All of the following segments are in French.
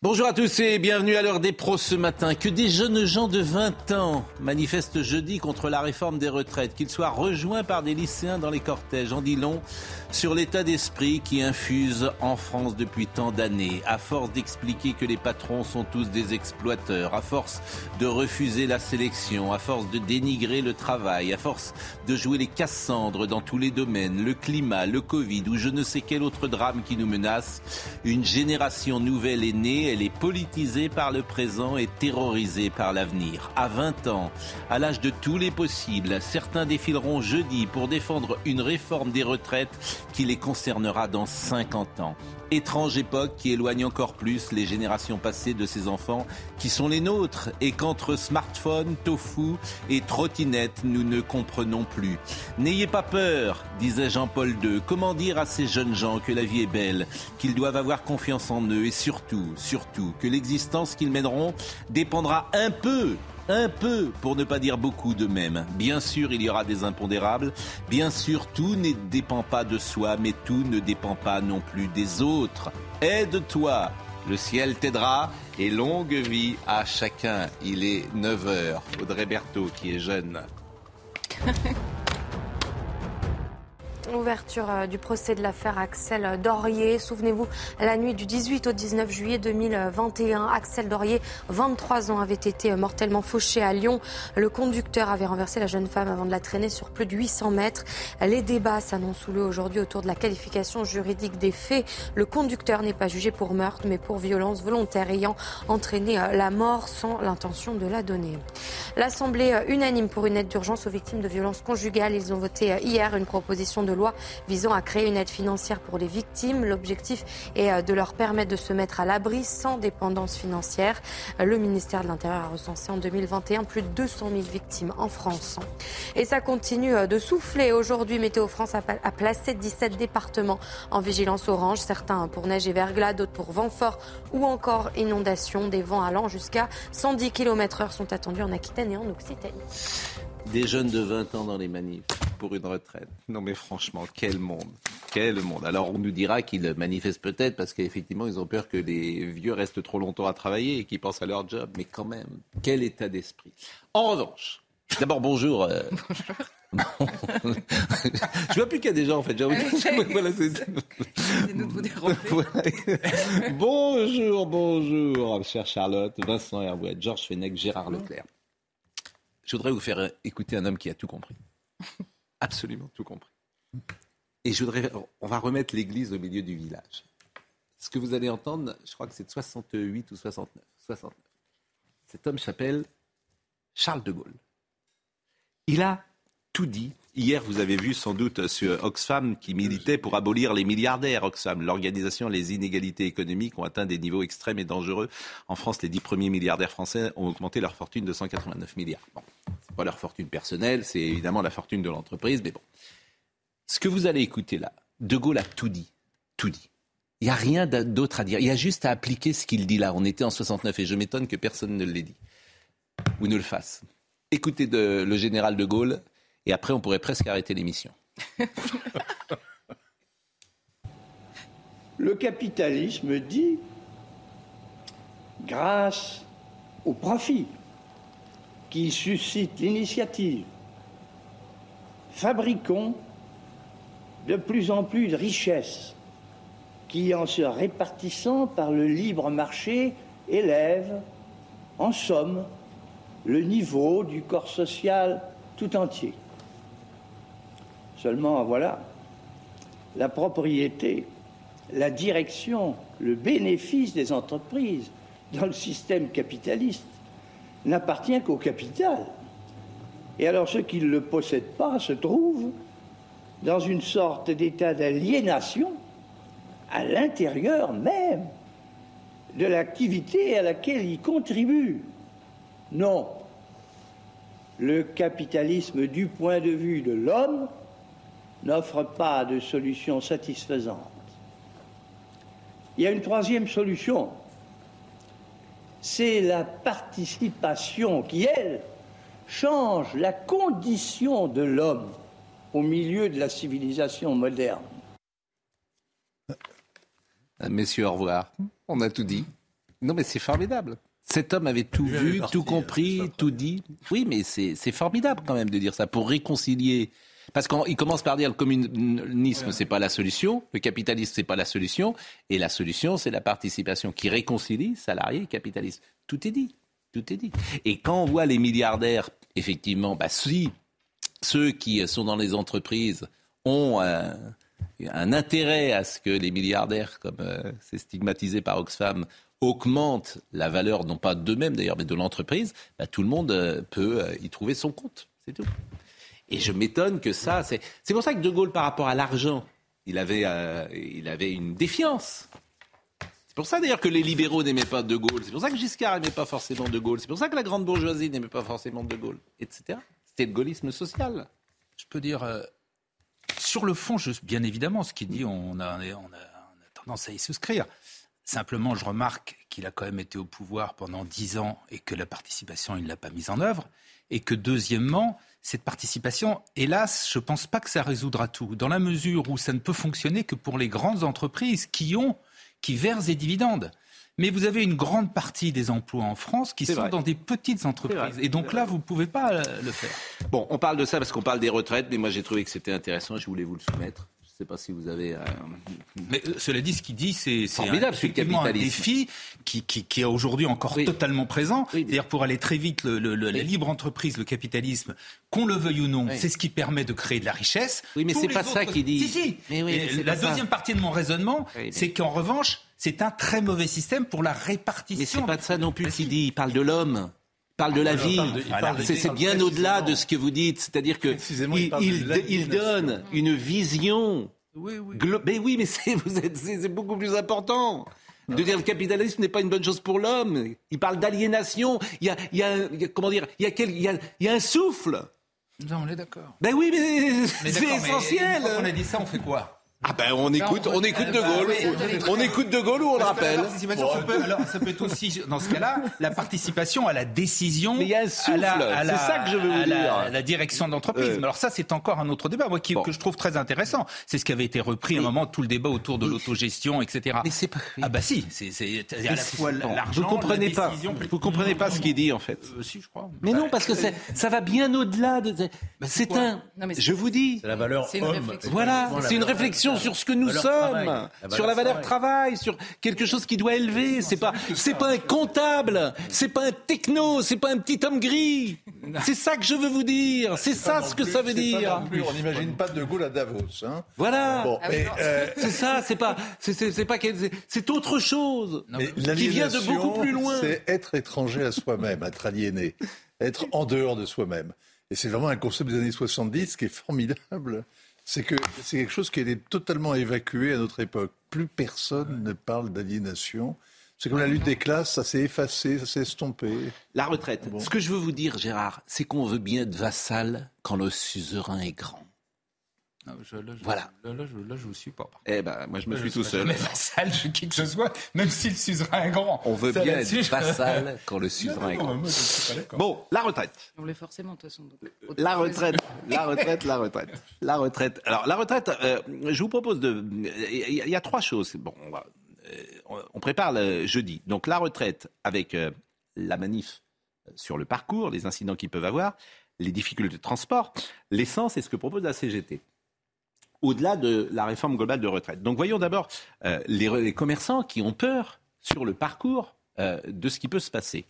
Bonjour à tous et bienvenue à l'heure des pros ce matin. Que des jeunes gens de 20 ans manifestent jeudi contre la réforme des retraites, qu'ils soient rejoints par des lycéens dans les cortèges, en dit long sur l'état d'esprit qui infuse en France depuis tant d'années, à force d'expliquer que les patrons sont tous des exploiteurs, à force de refuser la sélection, à force de dénigrer le travail, à force de jouer les Cassandres dans tous les domaines, le climat, le Covid ou je ne sais quel autre drame qui nous menace, une génération nouvelle est née, elle est politisée par le présent et terrorisée par l'avenir. À 20 ans, à l'âge de tous les possibles, certains défileront jeudi pour défendre une réforme des retraites qui les concernera dans 50 ans. Étrange époque qui éloigne encore plus les générations passées de ces enfants qui sont les nôtres et qu'entre smartphone, tofu et trottinette, nous ne comprenons plus. N'ayez pas peur, disait Jean-Paul II. Comment dire à ces jeunes gens que la vie est belle, qu'ils doivent avoir confiance en eux et surtout, surtout, que l'existence qu'ils mèneront dépendra un peu un peu, pour ne pas dire beaucoup de même. Bien sûr, il y aura des impondérables. Bien sûr, tout ne dépend pas de soi, mais tout ne dépend pas non plus des autres. Aide-toi. Le ciel t'aidera et longue vie à chacun. Il est 9h. Audrey Berthaud qui est jeune. Ouverture euh, du procès de l'affaire Axel Dorier. Souvenez-vous, la nuit du 18 au 19 juillet 2021, Axel Dorier, 23 ans, avait été mortellement fauché à Lyon. Le conducteur avait renversé la jeune femme avant de la traîner sur plus de 800 mètres. Les débats s'annoncent sous le aujourd'hui autour de la qualification juridique des faits. Le conducteur n'est pas jugé pour meurtre, mais pour violence volontaire ayant entraîné euh, la mort sans l'intention de la donner. L'Assemblée euh, unanime pour une aide d'urgence aux victimes de violences conjugales. Ils ont voté hier une proposition de loi visant à créer une aide financière pour les victimes. L'objectif est euh, de leur permettre de se mettre à l'abri sans dépendance financière. Le ministère de l'Intérieur a recensé en 2021 plus de 200 000 victimes en France. Et ça continue euh, de souffler. Aujourd'hui, Météo France a placé 17 départements en vigilance orange, certains pour neige et verglas, d'autres pour vent fort ou encore inondation. Des vents allant jusqu'à 110 km/h sont attendus en Aquitaine et en Occitanie. Des jeunes de 20 ans dans les manifs pour une retraite. Non mais franchement, quel monde. Quel monde. Alors on nous dira qu'ils manifestent peut-être parce qu'effectivement ils ont peur que les vieux restent trop longtemps à travailler et qu'ils pensent à leur job. Mais quand même, quel état d'esprit. En revanche, d'abord bonjour. Euh... je vois plus qu'il y a des gens en fait. voilà, bonjour, bonjour, chère Charlotte, Vincent Herbouet, Georges Fenech, Gérard Leclerc. Je voudrais vous faire écouter un homme qui a tout compris. Absolument tout compris. Et je voudrais, on va remettre l'église au milieu du village. Ce que vous allez entendre, je crois que c'est de 68 ou 69. 69. Cet homme s'appelle Charles de Gaulle. Il a tout dit. Hier, vous avez vu sans doute sur Oxfam qui militait pour abolir les milliardaires. Oxfam, l'organisation, les inégalités économiques ont atteint des niveaux extrêmes et dangereux. En France, les dix premiers milliardaires français ont augmenté leur fortune de 189 milliards. Bon, c'est pas leur fortune personnelle, c'est évidemment la fortune de l'entreprise, mais bon. Ce que vous allez écouter là, De Gaulle a tout dit, tout dit. Il n'y a rien d'autre à dire. Il y a juste à appliquer ce qu'il dit là. On était en 69 et je m'étonne que personne ne l'ait dit ou ne le fasse. Écoutez le général de Gaulle et après, on pourrait presque arrêter l'émission. Le capitalisme dit, grâce au profit qui suscite l'initiative, fabriquons de plus en plus de richesses qui, en se répartissant par le libre marché, élèvent, en somme, le niveau du corps social tout entier. Seulement, voilà, la propriété, la direction, le bénéfice des entreprises dans le système capitaliste n'appartient qu'au capital. Et alors ceux qui ne le possèdent pas se trouvent dans une sorte d'état d'aliénation à l'intérieur même de l'activité à laquelle il contribue. Non. Le capitalisme, du point de vue de l'homme, n'offre pas de solution satisfaisante. Il y a une troisième solution, c'est la participation qui, elle, change la condition de l'homme au milieu de la civilisation moderne. Messieurs, au revoir. On a tout dit. Non, mais c'est formidable. Cet homme avait tout vu, tout compris, tout dit. Oui, mais c'est formidable quand même de dire ça pour réconcilier. Parce qu'il commence par dire le communisme, c'est pas la solution, le capitalisme, c'est pas la solution, et la solution, c'est la participation qui réconcilie salariés et capitalistes. Tout est dit. Tout est dit. Et quand on voit les milliardaires, effectivement, bah, si ceux qui sont dans les entreprises ont un, intérêt à ce que les milliardaires, comme euh, c'est stigmatisé par Oxfam, augmentent la valeur, non pas d'eux-mêmes d'ailleurs, mais de l'entreprise, bah, tout le monde euh, peut euh, y trouver son compte. C'est tout. Et je m'étonne que ça, c'est, c'est pour ça que De Gaulle, par rapport à l'argent, il avait, il avait une défiance. C'est pour ça d'ailleurs que les libéraux n'aimaient pas De Gaulle. C'est pour ça que Giscard n'aimait pas forcément De Gaulle. C'est pour ça que la grande bourgeoisie n'aimait pas forcément De Gaulle, etc. C'était le gaullisme social. Je peux dire, sur le fond, bien évidemment, ce qu'il dit, on a, on, a, tendance à y souscrire. Simplement, je remarque qu'il a quand même été au pouvoir pendant dix ans et que la participation, il ne l'a pas mise en œuvre. Et que deuxièmement, cette participation, hélas, je ne pense pas que ça résoudra tout, dans la mesure où ça ne peut fonctionner que pour les grandes entreprises qui ont, qui versent des dividendes. Mais vous avez une grande partie des emplois en France qui sont dans des petites entreprises. Et donc là, vous ne pouvez pas euh, le faire. Bon, on parle de ça parce qu'on parle des retraites, mais moi j'ai trouvé que c'était intéressant et je voulais vous le soumettre. Je ne sais pas si vous avez. Euh, mais euh, cela dit, ce qu'il dit, c'est formidable. C'est un défi qui, qui, qui est aujourd'hui encore totalement présent. C'est-à-dire pour aller très vite, le, la libre entreprise, le capitalisme, qu'on le veuille ou non, c'est ce qui permet de créer de la richesse. Oui, mais c'est pas ça qu'il dit. Si, si. Mais la deuxième partie de mon raisonnement, c'est qu'en revanche, c'est un très mauvais système pour la répartition. Mais c'est pas de ça non plus qu'il dit. Il parle de l'homme. Il parle de la vie. C'est bien au-delà de ce que vous dites. C'est-à-dire que il, donne une vision. Oui, oui. Mais oui, mais c'est beaucoup plus important. De dire le capitalisme n'est pas une bonne chose pour l'homme. Il parle d'aliénation. Il, y a, comment dire, il y a, il y a, un souffle. Non, on est d'accord. Ben oui, mais, c'est essentiel. on a dit ça, on fait quoi? Ah ben on écoute, on, écoute De Gaulle, on écoute De Gaulle ou on le rappelle. ça, peut, alors, ça peut être aussi, dans ce cas-là, la participation à la décision, Mais il y a un souffle, c'est ça que je veux vous dire. La, la direction d'entreprise. Alors ça, c'est encore un autre débat, moi, qui, que je trouve très intéressant. C'est ce qui avait été repris à un moment, tout le débat autour de l'autogestion, etc. Mais c'est pas. Ah bah si, c'est à la fois l'argent, Vous comprenez pas. Vous comprenez pas ce qu'il dit en fait. Euh, si, je crois. Mais non, parce que ça va bien au-delà de. Bah, c'est un. Je vous dis. C'est la valeur homme. Voilà, c'est une réflexion sur ce que nous sommes, sur la valeur travail. sur quelque chose qui doit élever. C'est pas, c'est pas un comptable, c'est pas un techno, c'est pas un petit homme gris. C'est ça que je veux vous dire. C'est ça ce que ça veut dire. on n'imagine pas De Gaulle à Davos. Hein. voilà. Ah euh, c'est ça. C'est pas, c'est pas, c'est autre chose qui vient de beaucoup plus loin. C'est être étranger à soi-même, être aliéné, être en dehors de soi-même. Et c'est vraiment un concept des années 70 qui est formidable c'est que c'est quelque chose qui a été totalement évacué à notre époque. Plus personne ne parle d'aliénation. C'est comme la lutte des classes, ça s'est effacé, ça s'est estompé. La retraite. Ce que je veux vous dire, Gérard, c'est qu'on veut bien être vassal quand le suzerain est grand. Ah, là, je, voilà. Là, je, vous suis pas. Eh ben, moi, je me suis tout seul. Mais vassal de qui que ce soit, même si le suzerain est grand. On veut bien être vassal quand le suzerain est grand. bon, la retraite. On voulait forcément, de toute façon. La retraite, la retraite, la retraite. La retraite. Alors, la retraite, euh, je vous propose de. Il y, a trois choses. Bon, on, va, euh, on prépare le jeudi. Donc, la retraite avec euh, la manif sur le parcours, les incidents qu'ils peuvent avoir, les difficultés de transport, l'essence et ce que propose la CGT au-delà de la réforme globale de retraite. Donc voyons d'abord euh, les, commerçants qui ont peur sur le parcours euh, de ce qui peut se passer.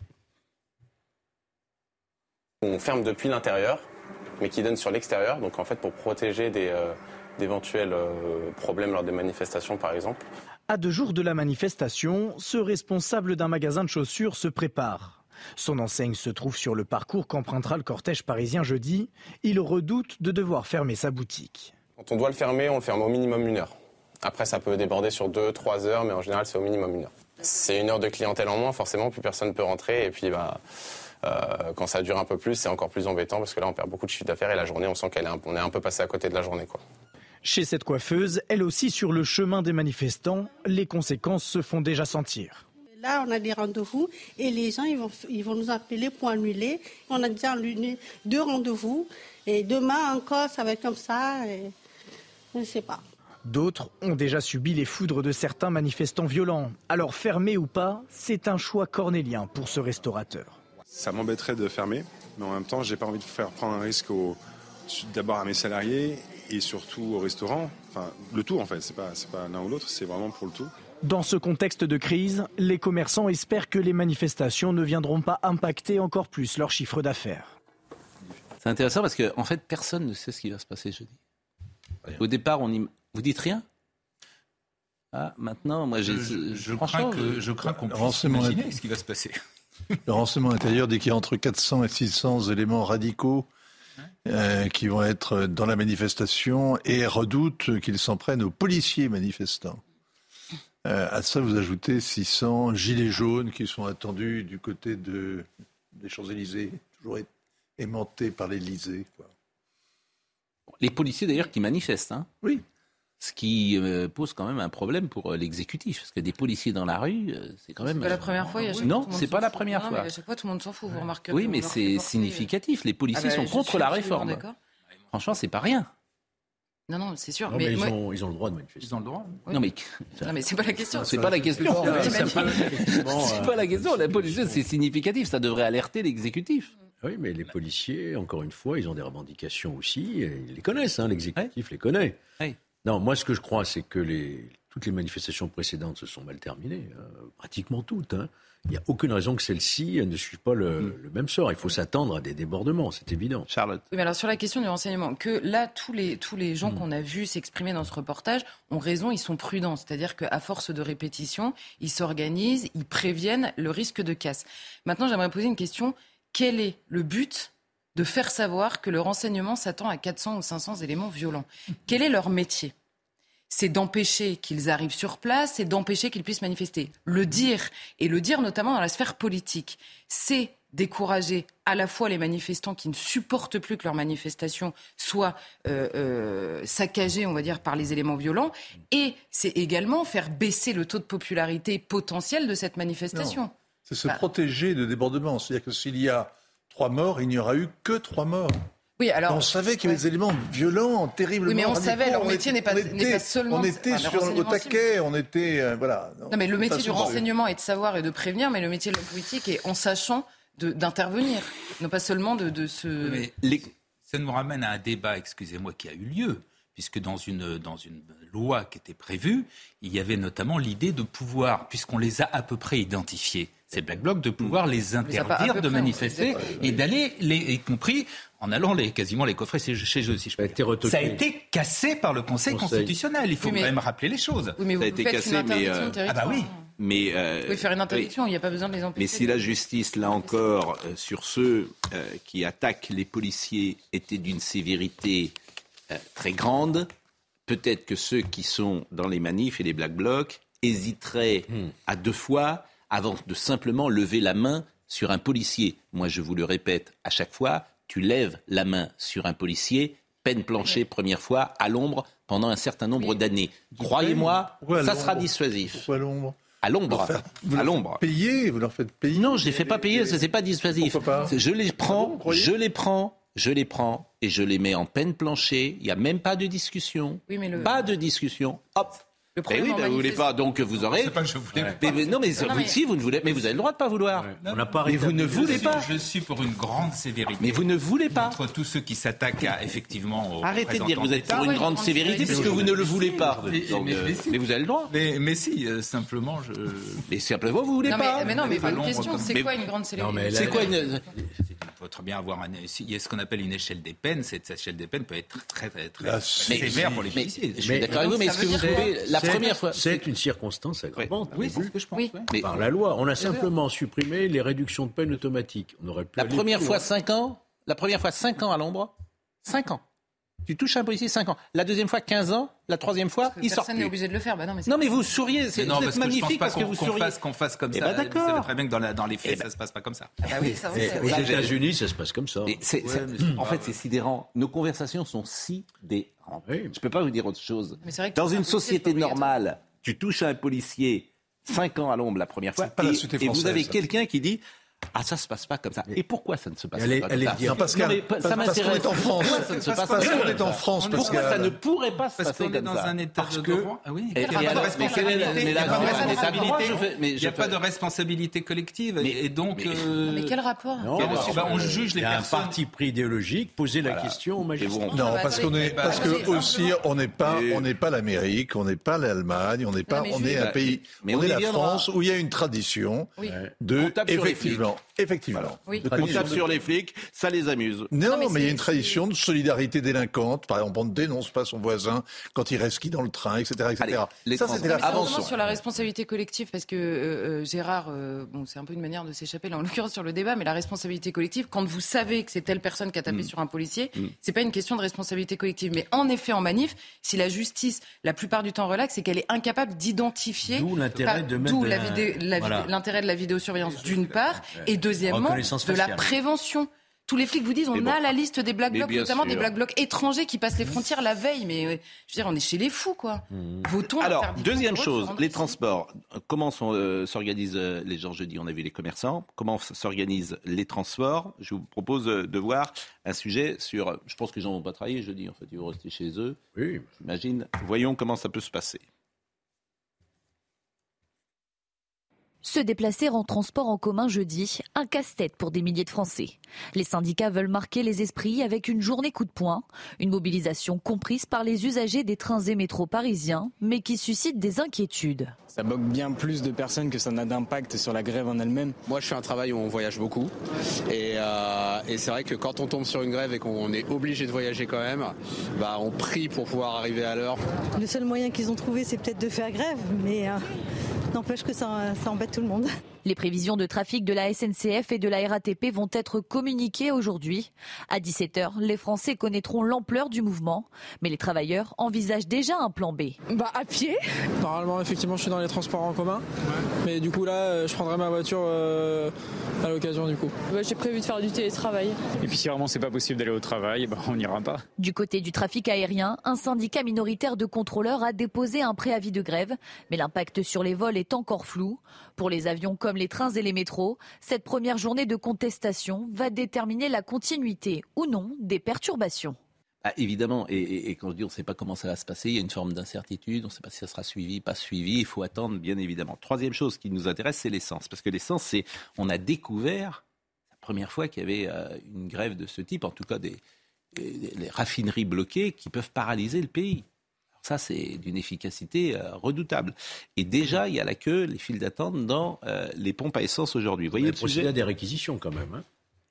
On ferme depuis l'intérieur, mais qui donne sur l'extérieur, donc en fait pour protéger euh, d'éventuels problèmes lors des manifestations par exemple. À deux jours de la manifestation, ce responsable d'un magasin de chaussures se prépare. Son enseigne se trouve sur le parcours qu'empruntera le cortège parisien jeudi. Il redoute de devoir fermer sa boutique. Quand on doit le fermer, on le ferme au minimum une heure. Après, ça peut déborder sur 2-3 heures, mais en général, c'est au minimum une heure. C'est une heure de clientèle en moins, forcément, plus personne ne peut rentrer. Et puis, bah, euh, quand ça dure un peu plus, c'est encore plus embêtant parce que là, on perd beaucoup de chiffre d'affaires et la journée, on sent qu'on est, un- on est un peu passé à côté de la journée. Quoi. Chez cette coiffeuse, elle aussi sur le chemin des manifestants, les conséquences se font déjà sentir. Là, on a des rendez-vous et les gens ils vont, ils vont nous appeler pour annuler. On a déjà annulé deux rendez-vous et demain encore, ça va être comme ça. Et je ne sais pas. D'autres ont déjà subi les foudres de certains manifestants violents. Alors fermer ou pas, c'est un choix cornélien pour ce restaurateur. Ça m'embêterait de fermer, mais en même temps, j'ai pas envie de faire prendre un risque au- d'abord à mes salariés et surtout au restaurant. Enfin, le tout en fait, c'est pas, pas l'un ou l'autre, c'est vraiment pour le tout. Dans ce contexte de crise, les commerçants espèrent que les manifestations ne viendront pas impacter encore plus leur chiffre d'affaires. C'est intéressant parce qu'en en fait, personne ne sait ce qui va se passer jeudi. Au départ, on y... vous dites rien? Ah, maintenant, moi, j'ai. Je, je crains que- je crains qu'on puisse imaginer ce qui va se passer. Le renseignement intérieur dit qu'il y a entre 400 et 600 éléments radicaux euh, qui vont être dans la manifestation et redoute qu'ils s'en prennent aux policiers manifestants. Euh, à ça, vous ajoutez 600 gilets jaunes qui sont attendus du côté de, des Champs-Élysées, toujours aimantés par l'Élysée. quoi. Les policiers d'ailleurs qui manifestent. Hein. Oui. Ce qui euh, pose quand même un problème pour euh, l'exécutif. Parce que des policiers dans la rue, euh, c'est quand même. C'est pas la première fois. il y a chaque Non, c'est pas la première Non, fois. mais à chaque fois, tout le monde s'en fout. Vous remarquerez. Oui, mais c'est significatif. Les policiers Ah bah, sont contre la réforme. d'accord. Franchement, c'est pas rien. Non, non, c'est sûr. Non, mais mais ils, moi- ont, ils ont le droit de manifester. Ils ont le droit. Oui. Non, mais Non, mais c'est pas la question. c'est pas la question. C'est pas la question. La police, c'est significatif. Ça devrait alerter l'exécutif. Oui, mais les policiers, encore une fois, ils ont des revendications aussi. et ils les connaissent, hein, l'exécutif les connaît. Oui. Non, moi, ce que je crois, c'est que les, toutes les manifestations précédentes se sont mal terminées, hein, pratiquement toutes. hein. Il n'y a aucune raison que celle-ci ne suive pas le, Mm. le même sort. Il faut s'attendre à des débordements, c'est évident. Charlotte. Oui, mais alors sur la question du renseignement, que là, tous les, tous les Mm. gens qu'on a vus s'exprimer dans ce reportage ont raison, ils sont prudents. C'est-à-dire qu'à force de répétition, ils s'organisent, ils préviennent le risque de casse. Maintenant, j'aimerais poser une question. Quel est le but de faire savoir que le renseignement s'attend à 400 ou 500 éléments violents? Quel est leur métier? C'est d'empêcher qu'ils arrivent sur place, c'est d'empêcher qu'ils puissent manifester. Le dire, et le dire notamment dans la sphère politique, c'est décourager à la fois les manifestants qui ne supportent plus que leur manifestation soit euh, euh, saccagée, on va dire, par les éléments violents, et c'est également faire baisser le taux de popularité potentiel de cette manifestation. C'est se Bah. protéger de débordements. C'est-à-dire que s'il y a trois morts, il n'y aura eu que trois morts. Oui, alors. on savait qu'il y avait des éléments violents, terriblement Oui, mais on radicaux. savait, leur métier n'est pas- pas seulement- On était enfin, sur le renseignement taquet, on était... euh, voilà. Non, mais le métier du renseignement est de savoir et de prévenir, mais le métier de l'homme politique est en sachant d'intervenir, non pas seulement de, de se. Mais ça nous ramène à un débat, excusez-moi, qui a eu lieu, puisque dans une, dans une loi qui était prévue, il y avait notamment l'idée de pouvoir, puisqu'on les a à peu près identifiés, ces Black Blocs, de pouvoir les pas à interdire de près, manifester et d'aller, les, y compris en allant les, quasiment les coffrer chez, eux, si je peux dire. Ça a été cassé par le Conseil, Conseil. constitutionnel, il faut Oui, mais- quand même rappeler les choses. Oui, mais vous Ça a été cassé, mais, euh. Ah bah oui. Mais, euh, Vous pouvez faire une interdiction, il n'y a pas besoin de les empêcher. Mais si la justice, là encore, euh, sur ceux euh, qui attaquent les policiers était d'une sévérité euh, très grande, peut-être que ceux qui sont dans les manifs et les black blocs hésiteraient à deux fois avant de simplement lever la main sur un policier. Moi, je vous le répète à chaque fois, tu lèves la main sur un policier, peine planchée première fois, à l'ombre, pendant un certain nombre d'années. Croyez-moi, ça sera dissuasif. Pourquoi à l'ombre À l'ombre. Vous leur faites- vous À leur l'ombre. faites Payer, vous leur faites payer. Non, je les fais pas payer, ça c'est pas dissuasif. Pourquoi pas Je les Ah bon, prends, je les prends, je les prends et je les mets en peine planchée. Il n'y a même pas de discussion. Oui, mais le- Pas de discussion. Hop. Le Eh problème oui, en bah, vous voulez manifeste- pas, donc vous aurez. C'est pas que je voulais pas. Mais, mais- non, mais, Non, vous, mais- si vous ne voulez, mais vous avez le droit de pas vouloir. On n'a pas Mais vous ne voulez Je suis- pas. Je suis pour une grande sévérité. Mais vous ne voulez pas. Contre tous ceux qui s'attaquent à, effectivement aux Arrêtez de dire que vous êtes pour une grande sévérité puisque vous ne le voulez pas. Mais- euh, mais vous avez le droit. Mais, si, euh, simplement, je. Mais simplement, vous voulez pas. mais, non, mais pas une question. C'est quoi une grande Non, mais célébrité C'est là- quoi une. Il faut très bien avoir un. Il y a ce qu'on appelle une échelle des peines. Cette échelle des peines peut être très, très, très, très sévère pour les Mais policiers. je suis d'accord avec vous, mais est-ce que vous trouvez la première fois C'est une circonstance aggravante. Oui, c'est ce que je pense. Oui. Mais- Par la loi, on a simplement supprimé les réductions de peine automatiques. On aurait pu La première fois loin. 5 ans La première fois 5 ans à l'ombre 5 ans. Tu touches un policier 5 ans. La deuxième fois, 15 ans. La troisième fois, il sort Personne n'est obligé de le faire. Bah non, mais, non, mais vous souriez, c'est magnifique parce que, vous souriez. Fasse, qu'on fasse comme eh ça. Ben d'accord. C'est très bien que dans, la, dans les faits, eh ça se passe pas comme ça. Ah bah oui, ça, et, aux États-Unis, ça se passe comme ça. Ouais, en fait, c'est sidérant. Nos conversations sont sidérantes. Oui. Je peux pas vous dire autre chose. Vrai dans une société normale, tu touches à un policier 5 ans à l'ombre la première fois, et, et vous avez quelqu'un qui dit ah, ça se passe pas comme ça. Et pourquoi ça ne se passe elle pas elle comme est ça parce, non, mais, parce, ça parce qu'on est en France. Pourquoi ça ne se passe parce pas qu'on est en France. Pourquoi parce ça ne pourrait pas se parce passer qu'on est comme dans ça un état parce de droit. Ah oui. Il n'y a pas de responsabilité. Il n'y a pas de responsabilité collective. Et donc. Mais quel rapport Non, on juge les personnes. Il y a un parti pris idéologique. Poser la question au magistrat. Non, parce qu'on est, parce que aussi, on n'est pas, on n'est pas l'Amérique, on n'est pas l'Allemagne, on n'est pas, on est un pays, on est la France où il y a une tradition de effectivement, の effectivement. Oui. On tape sur les flics, ça les amuse. Non, non mais, mais il y a une tradition de solidarité délinquante. Par exemple, on ne dénonce pas son voisin quand il reste qui dans le train, etc. etc. Allez, ça, c'était la sur la responsabilité collective, parce que euh, Gérard, euh, bon, c'est un peu une manière de s'échapper, là, en l'occurrence sur le débat, mais la responsabilité collective, quand vous savez que c'est telle personne qui a tapé mm. sur un policier, mm. c'est pas une question de responsabilité collective. Mais en effet, en manif, si la justice, la plupart du temps, relaxe, c'est qu'elle est incapable d'identifier. D'où l'intérêt de mettre l'intérêt de la vidéosurveillance, d'une part, et deuxièmement, de la prévention. Tous les flics vous disent, on a la liste des black blocs, notamment des black blocs étrangers qui passent les frontières la veille. Mais je veux dire, on est chez les fous, quoi. Mmh. Alors, deuxième chose, les transports. Comment euh, s'organisent euh, les gens jeudi On a vu les commerçants. Comment s'organisent les transports? Je vous propose euh, de voir un sujet sur. Je pense que les gens vont pas travailler jeudi. En fait, ils vont rester chez eux. Oui. J'imagine. Voyons comment ça peut se passer. Se déplacer en transport en commun jeudi, un casse-tête pour des milliers de Français. Les syndicats veulent marquer les esprits avec une journée coup de poing, une mobilisation comprise par les usagers des trains et métros parisiens, mais qui suscite des inquiétudes. Ça bloque bien plus de personnes que ça n'a d'impact sur la grève en elle-même. Moi, je fais un travail où on voyage beaucoup. Et, euh, et c'est vrai que quand on tombe sur une grève et qu'on est obligé de voyager quand même, bah, on prie pour pouvoir arriver à l'heure. Le seul moyen qu'ils ont trouvé, c'est peut-être de faire grève, mais... Euh... N'empêche que ça, embête tout le monde. Les prévisions de trafic de la SNCF et de la RATP vont être communiquées aujourd'hui. À 17h, les Français connaîtront l'ampleur du mouvement, mais les travailleurs envisagent déjà un plan B. Bah à pied. Normalement, effectivement, je suis dans les transports en commun, mais du coup là, euh, je prendrai ma voiture euh, à l'occasion du coup. Bah, J'ai prévu de faire du télétravail. Et puis si vraiment c'est pas possible d'aller au travail, bah, on n'ira pas. Du côté du trafic aérien, un syndicat minoritaire de contrôleurs a déposé un préavis de grève, mais l'impact sur les vols est encore flou. Pour les avions comme les trains et les métros, cette première journée de contestation va déterminer la continuité ou non des perturbations. Ah, évidemment, et, quand je dis on ne sait pas comment ça va se passer, il y a une forme d'incertitude, on ne sait pas si ça sera suivi, pas suivi, il faut attendre bien évidemment. Troisième chose qui nous intéresse, c'est l'essence, parce que l'essence, c'est, on a découvert la première fois qu'il y avait euh, une grève de ce type, en tout cas des raffineries bloquées qui peuvent paralyser le pays. Ça, c'est d'une efficacité euh, redoutable. Et déjà, il y a la queue, les files d'attente dans euh, les pompes à essence aujourd'hui. Vous voyez le sujet à des réquisitions quand même. Hein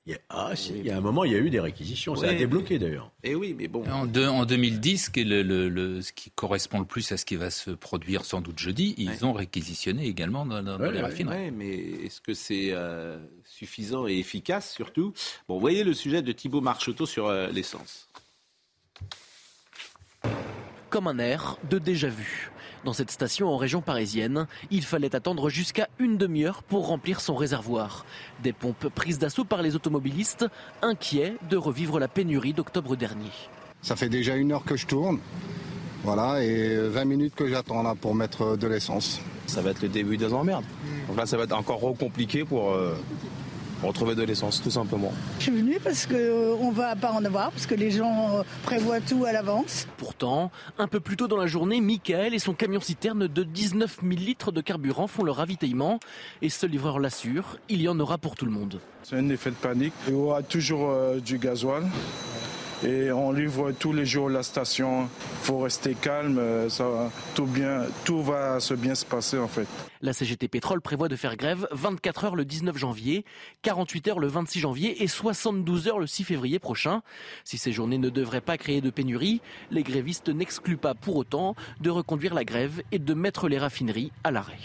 il y, a, ah, si, il y a un moment, il y a eu des réquisitions. Ça a débloqué d'ailleurs. Et eh oui, mais bon. En, de, en 2010, le, le, le, ce qui correspond le plus à ce qui va se produire sans doute jeudi, ils ouais. ont réquisitionné également dans, dans ouais, les raffineries. Oui, mais est-ce que c'est euh, suffisant et efficace surtout? Bon, vous voyez le sujet de Thibault Marcheteau sur euh, l'essence comme un air de déjà-vu. Dans cette station en région parisienne, il fallait attendre jusqu'à une demi-heure pour remplir son réservoir. Des pompes prises d'assaut par les automobilistes, inquiets de revivre la pénurie d'octobre dernier. Ça fait déjà une heure que je tourne. Voilà, et 20 minutes que j'attends là pour mettre de l'essence. Ça va être le début des emmerdes. Donc là, ça va être encore compliqué pour, euh, retrouver de l'essence, tout simplement. Je suis venu parce qu'on euh, ne va pas en avoir, parce que les gens euh, prévoient tout à l'avance. Pourtant, un peu plus tôt dans la journée, Michael et son camion-citerne de 19 000 litres de carburant font le ravitaillement. Et ce livreur l'assure, il y en aura pour tout le monde. C'est un effet de panique. Il y aura toujours euh, du gasoil. Et on livre tous les jours la station. Il faut rester calme, ça tout, bien, tout va se bien se passer en fait. La CGT Pétrole prévoit de faire grève 24 heures le 19 janvier, 48 heures le 26 janvier et 72 heures le 6 février prochain. Si ces journées ne devraient pas créer de pénurie, les grévistes n'excluent pas pour autant de reconduire la grève et de mettre les raffineries à l'arrêt.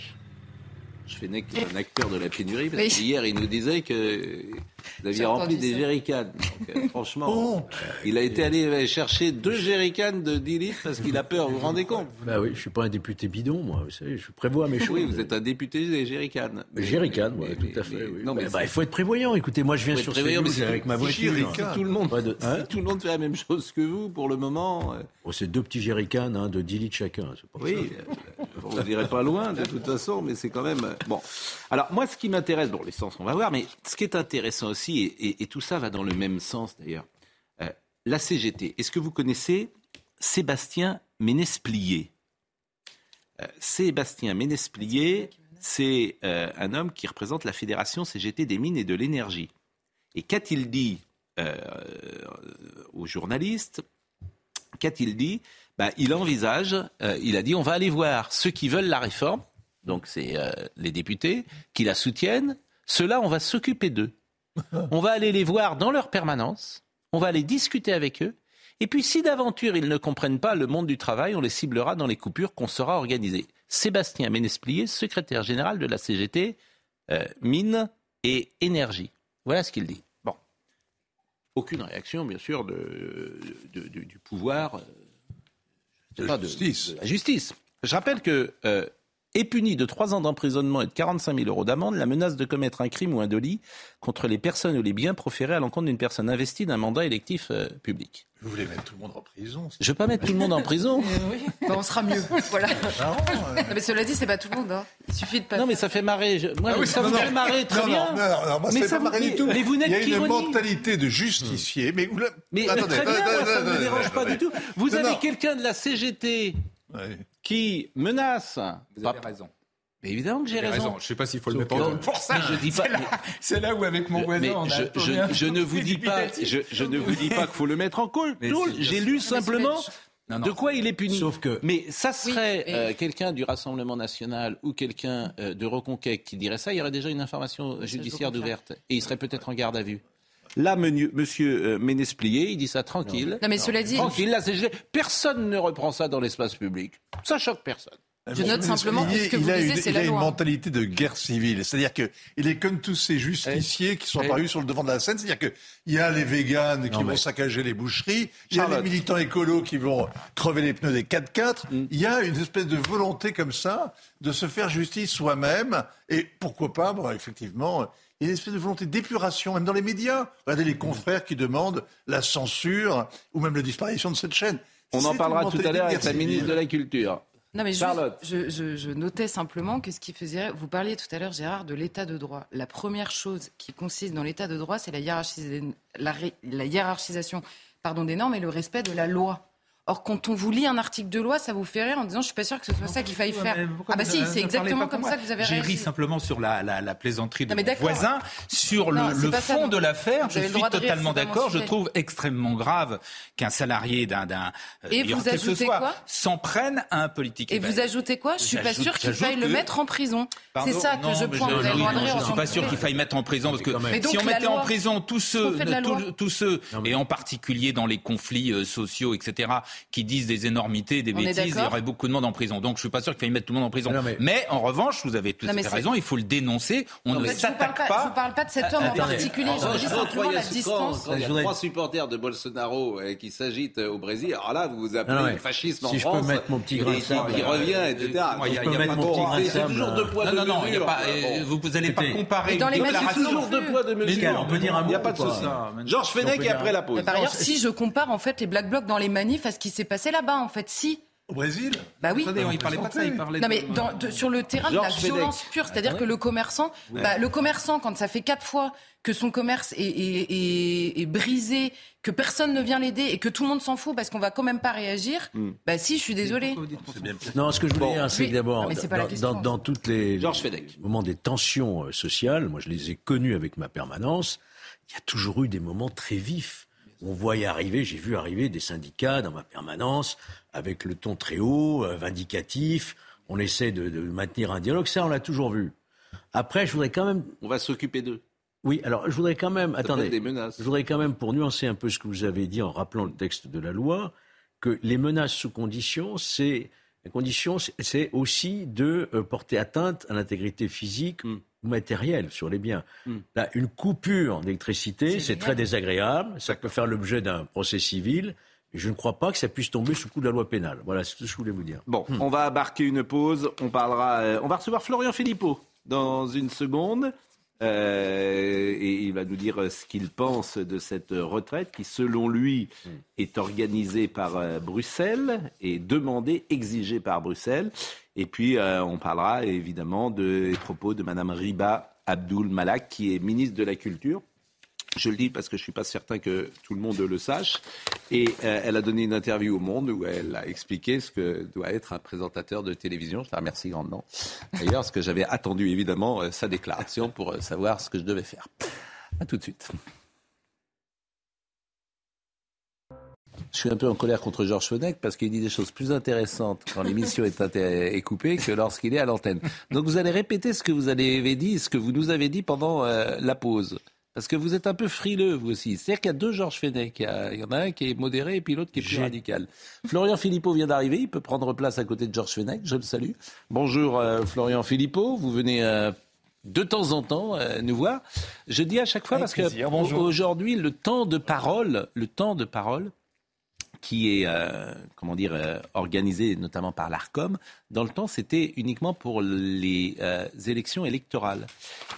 Je fais un acteur de la pénurie, parce Oui. qu'hier, il nous disait que vous aviez rempli des jerrycans. Euh, franchement, il a été allé chercher deux jerrycans de 10 litres parce qu'il a peur, vous vous rendez compte? Bah oui, je suis pas un député bidon, moi. Vous savez, je prévois mes choses. Oui, vous êtes un député des jerrycans. Jerrycan, moi, Mais- tout à fait. mais- oui. non, mais Bah, il faut être prévoyant. Écoutez, moi, je viens sur prévoyant, mais avec ma si voiture. Jerrycan, tout le monde, Pas de- hein si tout le monde fait la même chose que vous, pour le moment. euh, Oh, c'est deux petits jerrycans hein, de 10 litres chacun. pour Oui, euh, on dirait pas loin de toute façon, mais c'est quand même euh, bon. Alors moi, ce qui m'intéresse, bon, l'essence, on va voir, mais ce qui est intéressant aussi, et, et- et tout ça va dans le même sens d'ailleurs. euh, la CGT. Est-ce que vous connaissez Sébastien Ménesplier? Euh, Sébastien Ménesplier, c'est euh, un homme qui représente la fédération CGT des mines et de l'énergie. Et qu'a-t-il dit euh, aux journalistes? Qu'a-t-il dit? Bah, Il envisage, euh, il a dit, on va aller voir ceux qui veulent la réforme, donc c'est euh, les députés, qui la soutiennent. Ceux-là, on va s'occuper d'eux. On va aller les voir dans leur permanence, on va aller discuter avec eux. Et puis, si d'aventure ils ne comprennent pas le monde du travail, on les ciblera dans les coupures qu'on saura organiser. Sébastien Ménesplier, secrétaire général de la CGT, euh, mine et énergie. Voilà ce qu'il dit. Bon. Aucune réaction, bien sûr, de, de- de- du pouvoir. euh, De justice. la justice. Je rappelle que euh, est puni de 3 ans d'emprisonnement et de 45 000 euros d'amende la menace de commettre un crime ou un délit contre les personnes ou les biens proférés à l'encontre d'une personne investie d'un mandat électif euh, public. Vous voulez mettre tout le monde en prison Je veux pas mettre tout le monde en prison. Bah, on sera mieux. Voilà. marrant, Non, mais cela dit, c'est pas tout le monde. hein. Il suffit de pas. Non, mais ça fait marrer. Je- Moi, Ah oui, ça non, vous non. fait marrer très non, bien. Non, non, non, moi, mais ça ça fait vous- marrer du tout. Mais vous n'êtes Il y a une mentalité de justicier, mais... oula- Mais, mais Attendez, très bien, moi, ça ne me dérange pas du tout. Vous avez quelqu'un de la CGT Ouais. Qui menace. Vous avez raison. Mais évidemment que j'ai raison. Je ne sais pas s'il faut le mettre en doute pour ça. Je dis pas- C'est là, où avec mon Je- voisin, mais on a je, ne vous dis pas, je, je ne vous dis pas qu'il faut le mettre en cause. J'ai lu simplement Non, non, de quoi il est puni. Sauf que- Mais ça serait mais- euh, quelqu'un du Rassemblement national ou quelqu'un euh, de Reconquête qui dirait ça, il y aurait déjà une information judiciaire d'ouverte et il serait peut-être en garde à vue. Là, menu- monsieur euh, Ménesplier, il dit ça tranquille. Non, mais cela dit- Tranquille, là, c'est personne ne reprend ça dans l'espace public. Ça choque personne. Je note simplement que ce que il vous a, disiez, une, c'est il la a une loi. mentalité de guerre civile. C'est-à-dire qu'il est comme tous ces justiciers qui sont Eh. apparus sur le devant de la scène. C'est-à-dire qu'il y a les véganes qui Non, vont mais- saccager les boucheries, il y a les militants écolos qui vont crever les pneus des 4x4. Mm. Il y a une espèce de volonté comme ça de se faire justice soi-même. Et pourquoi pas, bon, effectivement, il y a une espèce de volonté d'épuration, même dans les médias. Regardez les confrères qui demandent la censure ou même la disparition de cette chaîne. On en parlera tout à l'heure avec la ministre de la Culture. Non, mais Charlotte. je, je- je notais simplement que ce qui faisait. Vous parliez tout à l'heure, Gérard, de l'état de droit. La première chose qui consiste dans l'état de droit, c'est la, hiérarchis- la ré- la hiérarchisation pardon, des normes et le respect de la loi. Or, quand on vous lit un article de loi, ça vous fait rire en disant Je suis pas sûr que ce soit ça qu'il faille faire. Ah, bah si, c'est exactement comme ça que vous avez J'ai ri réagi. simplement sur la, la, la plaisanterie de Non, mais mon d'accord. voisin. Sur Non, le, le fond de l'affaire, je suis totalement d'accord. Je trouve extrêmement grave qu'un salarié d'un. d'un euh, Et vous ajoutez soit, quoi s'en prenne à un politique. Et Eh ben, vous ajoutez quoi Je suis pas sûr qu'il faille le mettre en prison. C'est ça que je pointe. Je suis pas sûr qu'il faille mettre en prison parce que si on mettait en prison ceux, tous ceux, et en particulier dans les conflits euh, sociaux, etc., qui disent des énormités, des On bêtises, il y aurait beaucoup de monde en prison. Donc je suis pas sûr qu'il faille mettre tout le monde en prison. Non, mais... mais- en revanche, vous avez tout à fait raison, il faut le dénoncer. On En ne je s'attaque pas, je pas. vous parle pas de cet homme en particulier. En Je dis simplement la distance. Quand il y a Je trois supporters de Bolsonaro euh, qui s'agitent euh, au Brésil, alors là, vous vous appelez Non, non, mais le fascisme si en je peux France. mettre mon petit et grain de qui- euh, revient, etc. il y a- Je peux il y a mettre pas mon de- petit grain de C'est toujours deux poids, deux mesures. vous n'allez pas comparer une déclaration. toujours deux poids, deux mesures. On peut dire un Il n'y a mot pas de souci. Ça, Georges Fenech et après la pause. Mais par ailleurs, si je compare en fait les Black Blocs dans les manifs à ce qui s'est passé là-bas, en fait, si. Au Brésil Bah oui. Attendez, il parlait pas de ça, il parlait Non de- mais dans- de- sur le terrain de la violence pure, c'est-à-dire que le commerçant, bah, le commerçant quand ça fait quatre fois que son commerce est, est- est- est brisé, que personne ne vient l'aider et que tout le monde s'en fout parce qu'on va quand même pas réagir, bah si, je suis désolée. Non, ce que je voulais Bon. dire, c'est que d'abord, dans, dans, dans toutes les Fenech. moments des tensions euh, sociales, moi je les ai connus avec ma permanence, il y a toujours eu des moments très vifs. On voit y arriver, j'ai vu arriver des syndicats dans ma permanence avec le ton très haut, euh, vindicatif. On essaie de, de maintenir un dialogue, ça on l'a toujours vu. Après, je voudrais quand même On va s'occuper d'eux. oui, alors je voudrais quand même, Ça attendez, des menaces. je voudrais quand même, pour nuancer un peu ce que vous avez dit en rappelant le texte de la loi, que les menaces sous condition, c'est La condition, c'est aussi de euh, porter atteinte à l'intégrité physique Hmm. Ou matérielle sur les biens. Là, une coupure d'électricité, c'est très désagréable. Ça peut faire l'objet d'un procès civil. Je ne crois pas que ça puisse tomber sous le coup de la loi pénale. Voilà, c'est tout ce que je voulais vous dire. Bon, on va marquer une pause. On parlera. euh, on va recevoir Florian Philippot dans une seconde. Euh, et il va nous dire euh, ce qu'il pense de cette retraite qui, selon lui, est organisée par Bruxelles et demandée, exigée par Bruxelles. Et puis, euh, on parlera évidemment de- des propos de Madame Riba Abdul Malak, qui est ministre de la Culture. Je le dis parce que je ne suis pas certain que tout le monde le sache. Et euh, elle a donné une interview au Monde où elle a expliqué ce que doit être un présentateur de télévision. Je la remercie grandement. D'ailleurs, parce que j'avais attendu évidemment euh, sa déclaration pour savoir ce que je devais faire. À tout de suite. Je suis un peu en colère contre Georges Fenech parce qu'il dit des choses plus intéressantes quand l'émission est, coupée que lorsqu'il est à l'antenne. Donc vous allez répéter ce que vous avez dit, ce que vous nous avez dit pendant euh, la pause. Parce que vous êtes un peu frileux, vous aussi. C'est-à-dire qu'il y a deux Georges Fenech. Il y, en a un qui est modéré et puis l'autre qui est plus radical. Florian Philippot vient d'arriver. Il peut prendre place à côté de Georges Fenech. Je le salue. Bonjour euh, Florian Philippot. Vous venez euh, de temps en temps euh, nous voir. Je dis à chaque fois Avec parce plaisir, que bonjour. aujourd'hui, le temps de parole, le temps de parole qui est euh, comment dire euh, organisé notamment par l'Arcom. Dans le temps, c'était uniquement pour les euh, élections électorales.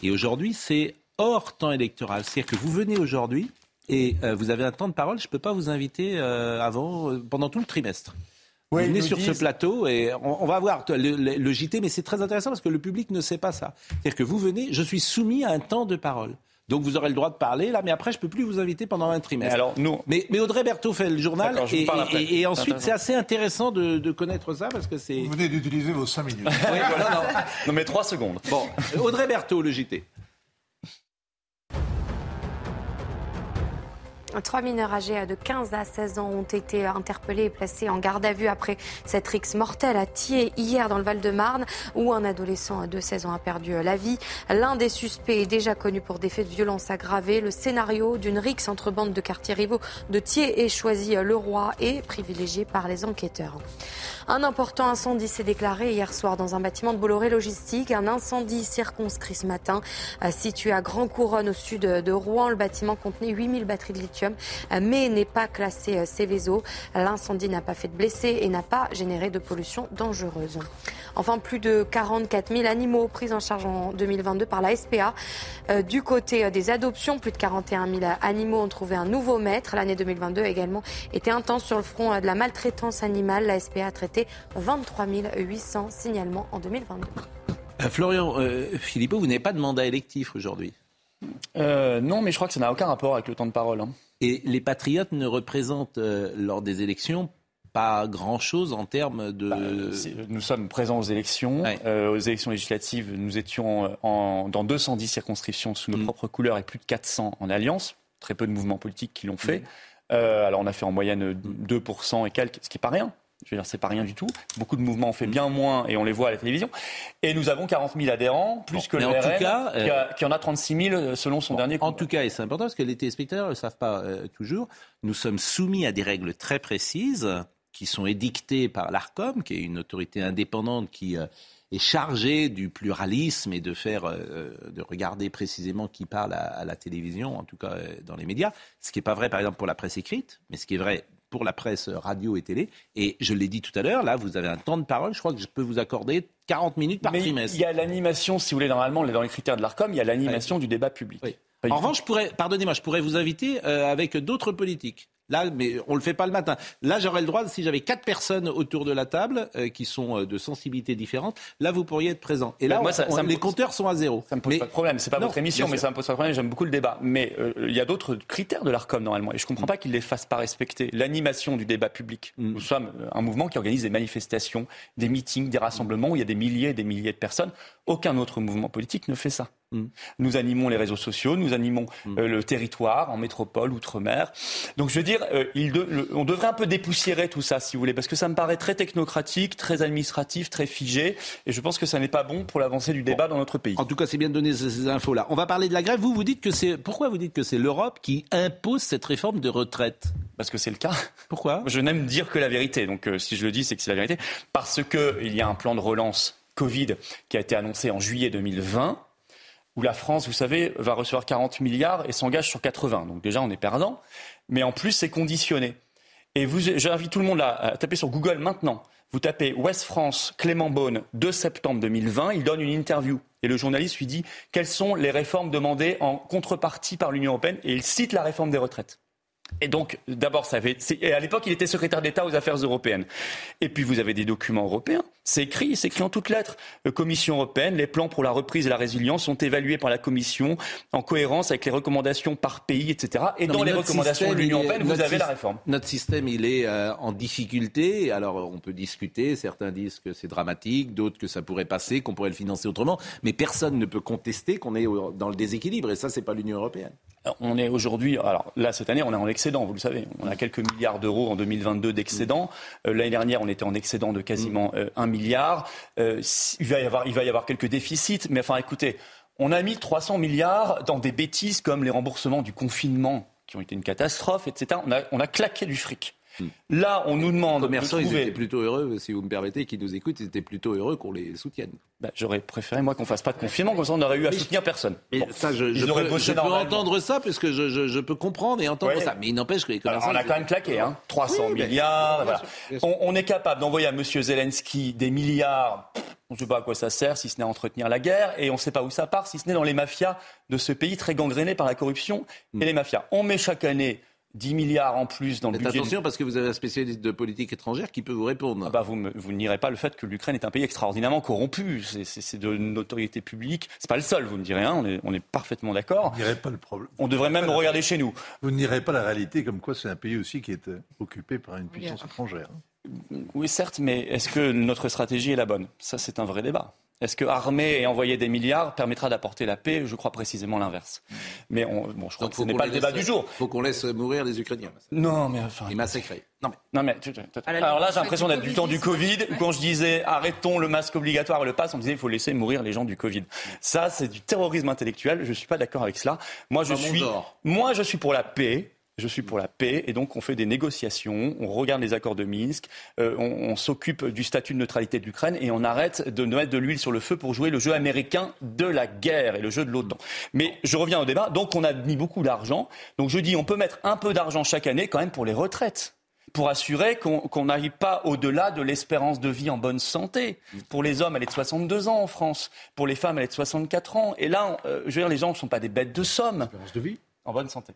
Et aujourd'hui, c'est hors temps électoral. C'est-à-dire que vous venez aujourd'hui et vous avez un temps de parole. Je ne peux pas vous inviter avant pendant tout le trimestre. Vous venez sur ce plateau et on, on va voir le, le- le JT, mais c'est très intéressant parce que le public ne sait pas ça. C'est-à-dire que vous venez, je suis soumis à un temps de parole. Donc vous aurez le droit de parler là, mais après je peux plus vous inviter pendant un trimestre. Mais alors, nous- mais, mais Audrey Berthaud fait le journal et, ensuite C'est assez intéressant de, de connaître ça parce que c'est. Vous venez d'utiliser vos 5 minutes. Oui, voilà, non. Non, mais trois secondes. Bon, Audrey Berthaud, le JT. Trois mineurs âgés de 15 à 16 ans ont été interpellés et placés en garde à vue après cette rixe mortelle à Thiers hier dans le Val-de-Marne où un adolescent de 16 ans a perdu la vie. L'un des suspects est déjà connu pour des faits de violence aggravés. Le scénario d'une rixe entre bandes de quartiers rivaux de Thiers est choisi le roi et privilégié par les enquêteurs. Un important incendie s'est déclaré hier soir dans un bâtiment de Bolloré Logistique. Un incendie circonscrit ce matin, euh, situé à Grand Couronne au sud de Rouen. Le bâtiment contenait 8000 batteries de lithium, euh, mais n'est pas classé euh, Céveso. L'incendie n'a pas fait de blessés et n'a pas généré de pollution dangereuse. Enfin, plus de 44 000 animaux pris en charge en 2022 par la SPA. Euh, du côté euh, des adoptions, plus de 41 000 animaux ont trouvé un nouveau maître. L'année 2022 a également été intense sur le front euh, de la maltraitance animale. La SPA a traité 23 800 signalements en 2022. Euh, Florian euh, Philippot, vous n'avez pas de mandat électif aujourd'hui? Euh, non, mais je crois que ça n'a aucun rapport avec le temps de parole. hein. Et les patriotes ne représentent euh, lors des élections pas grand-chose en termes de... Bah, Nous sommes présents aux élections. Euh, aux élections législatives, nous étions euh, en- dans 210 circonscriptions sous nos propres couleurs et plus de 400 en alliance. Très peu de mouvements politiques qui l'ont fait. Euh, alors on a fait en moyenne 2% et quelques, ce qui n'est pas rien. Je veux dire, c'est pas rien du tout. Beaucoup de mouvements ont fait bien moins et on les voit à la télévision. Et nous avons 40 000 adhérents, plus Bon, que le en tout cas, qui, a- euh, qui en a 36 000 selon son dernier En tout cas, et c'est important parce que les téléspectateurs ne le savent pas euh, toujours, nous sommes soumis à des règles très précises qui sont édictées par l'ARCOM, qui est une autorité indépendante qui euh, est chargée du pluralisme et de faire, euh, de regarder précisément qui parle à, à la télévision, en tout cas euh, dans les médias. Ce qui n'est pas vrai, par exemple, pour la presse écrite, mais ce qui est vrai pour la presse radio et télé. Et je l'ai dit tout à l'heure, là, vous avez un temps de parole. Je crois que je peux vous accorder 40 minutes par Mais trimestre. il y a l'animation, si vous voulez, normalement, dans les critères de l'ARCOM, il y a l'animation du débat public. En revanche, je pourrais, pardonnez-moi, je pourrais vous inviter euh, avec d'autres politiques. Là, mais on le fait pas le matin. Là, j'aurais le droit, si j'avais quatre personnes autour de la table euh, qui sont euh, de sensibilités différentes, là, vous pourriez être présent. Et là, moi, on- ça- on- ça me les pose- compteurs sont à zéro. Ça me pose pas de problème. C'est pas Non, votre émission, mais sûr. ça me pose pas de problème. J'aime beaucoup le débat. Mais euh, il y a d'autres critères de l'ARCOM normalement, et je Mm. comprends pas qu'ils les fassent pas respecter. L'animation du débat public. Nous sommes un mouvement qui organise des manifestations, des meetings, des rassemblements où il y a des milliers et des milliers de personnes. Aucun autre mouvement politique ne fait ça. Mm. Nous animons les réseaux sociaux, nous animons mm. euh, le territoire en métropole, outre-mer. Donc je veux dire, euh, on devrait un peu dépoussiérer tout ça, si vous voulez, parce que ça me paraît très technocratique, très administratif, très figé, et je pense que ça n'est pas bon pour l'avancée du débat dans notre pays. En tout cas, c'est bien de donner ces infos-là. On va parler de la grève. Vous, vous dites que c'est pourquoi vous dites que c'est l'Europe qui impose cette réforme de retraite? Parce que c'est le cas. Pourquoi? Je n'aime dire que la vérité. Donc euh, si je le dis, c'est que c'est la vérité. Parce qu'il y a un plan de relance Covid qui a été annoncé en juillet 2020 où la France, vous savez, va recevoir 40 milliards et s'engage sur 80. Donc déjà, on est perdant. Mais en plus, c'est conditionné. Et j'invite tout le monde à, taper sur Google maintenant. Vous tapez West France, Clément Beaune, 2 septembre 2020. Il donne une interview. Et le journaliste lui dit quelles sont les réformes demandées en contrepartie par l'Union européenne? Et il cite la réforme des retraites. Et donc, d'abord, ça avait, et à l'époque, il était secrétaire d'État aux affaires européennes. Et puis, vous avez des documents européens. C'est écrit, c'est écrit en toutes lettres. Euh, Commission européenne, les plans pour la reprise et la résilience sont évalués par la Commission en cohérence avec les recommandations par pays, etc. Et dans les recommandations de l'Union européenne, vous avez la réforme. Notre système, il est euh, en difficulté. Alors, on peut discuter. Certains disent que c'est dramatique, d'autres que ça pourrait passer, qu'on pourrait le financer autrement. Mais personne ne peut contester qu'on est dans le déséquilibre. Et ça, c'est pas l'Union européenne. On est aujourd'hui, alors là, cette année, on est en excédent, vous le savez. On a quelques milliards d'euros en 2022 d'excédent. Euh, l'année dernière, on était en excédent de quasiment mm. euh, un milliard. Euh, il, va y avoir, il va y avoir quelques déficits, mais enfin, écoutez, on a mis 300 milliards dans des bêtises comme les remboursements du confinement, qui ont été une catastrophe, etc. On a, on a claqué du fric. Hmm. Là, on nous demande. Les commerçants, ils étaient plutôt heureux, si vous me permettez, qui nous écoutent, ils étaient plutôt heureux qu'on les soutienne. Bah, j'aurais préféré, moi, qu'on fasse pas de confinement, comme ça, on n'aurait eu à soutenir personne. ça, je, peux, entendre ça, parce que je, peux comprendre et entendre ça. Mais il n'empêche que les commerçants. on a quand même claqué, hein. 300 milliards. On, est capable d'envoyer à M. Zelensky des milliards. On ne sait pas à quoi ça sert, si ce n'est à entretenir la guerre, et on ne sait pas où ça part, si ce n'est dans les mafias de ce pays très gangréné par la corruption et hmm. les mafias. On met chaque année 10 milliards en plus dans le budget. Attention parce que vous avez un spécialiste de politique étrangère qui peut vous répondre. Ah bah vous, vous n'irez pas le fait que l'Ukraine est un pays extraordinairement corrompu. C'est de notoriété publique. C'est pas le seul, vous ne direz rien. On est, on est parfaitement d'accord. Vous n'irez pas le problème. On devrait même regarder chez nous. Vous n'irez pas la réalité comme quoi c'est un pays aussi qui est euh, occupé par une puissance étrangère. Oui, certes, mais est-ce que notre stratégie est la bonne? Ça, c'est un vrai débat. Est-ce que armer et envoyer des milliards permettra d'apporter la paix? Je crois précisément l'inverse. Mais on, bon, je crois que ce n'est pas le débat du jour. Il faut qu'on laisse mourir les Ukrainiens. Non, mais enfin. Et massacrer. Non, mais. Non, mais alors là, j'ai l'impression d'être du temps du Covid, où quand je disais arrêtons le masque obligatoire et le pass, on disait il faut laisser mourir les gens du Covid. Ça, c'est du terrorisme intellectuel. Je ne suis pas d'accord avec cela. Moi, je suis, moi, je suis pour la paix. Je suis pour la paix et donc on fait des négociations, on regarde les accords de Minsk, euh, on, s'occupe du statut de neutralité de l'Ukraine et on arrête de mettre de l'huile sur le feu pour jouer le jeu américain de la guerre et le jeu de l'OTAN. Mais je reviens au débat. Donc on a mis beaucoup d'argent. Donc je dis on peut mettre un peu d'argent chaque année quand même pour les retraites pour assurer qu'on n'arrive pas au-delà de l'espérance de vie en bonne santé. Pour les hommes, elle est de 62 ans en France. Pour les femmes, elle est de 64 ans. Et là, euh, je veux dire, les gens ne sont pas des bêtes de somme. Espérance de vie En bonne santé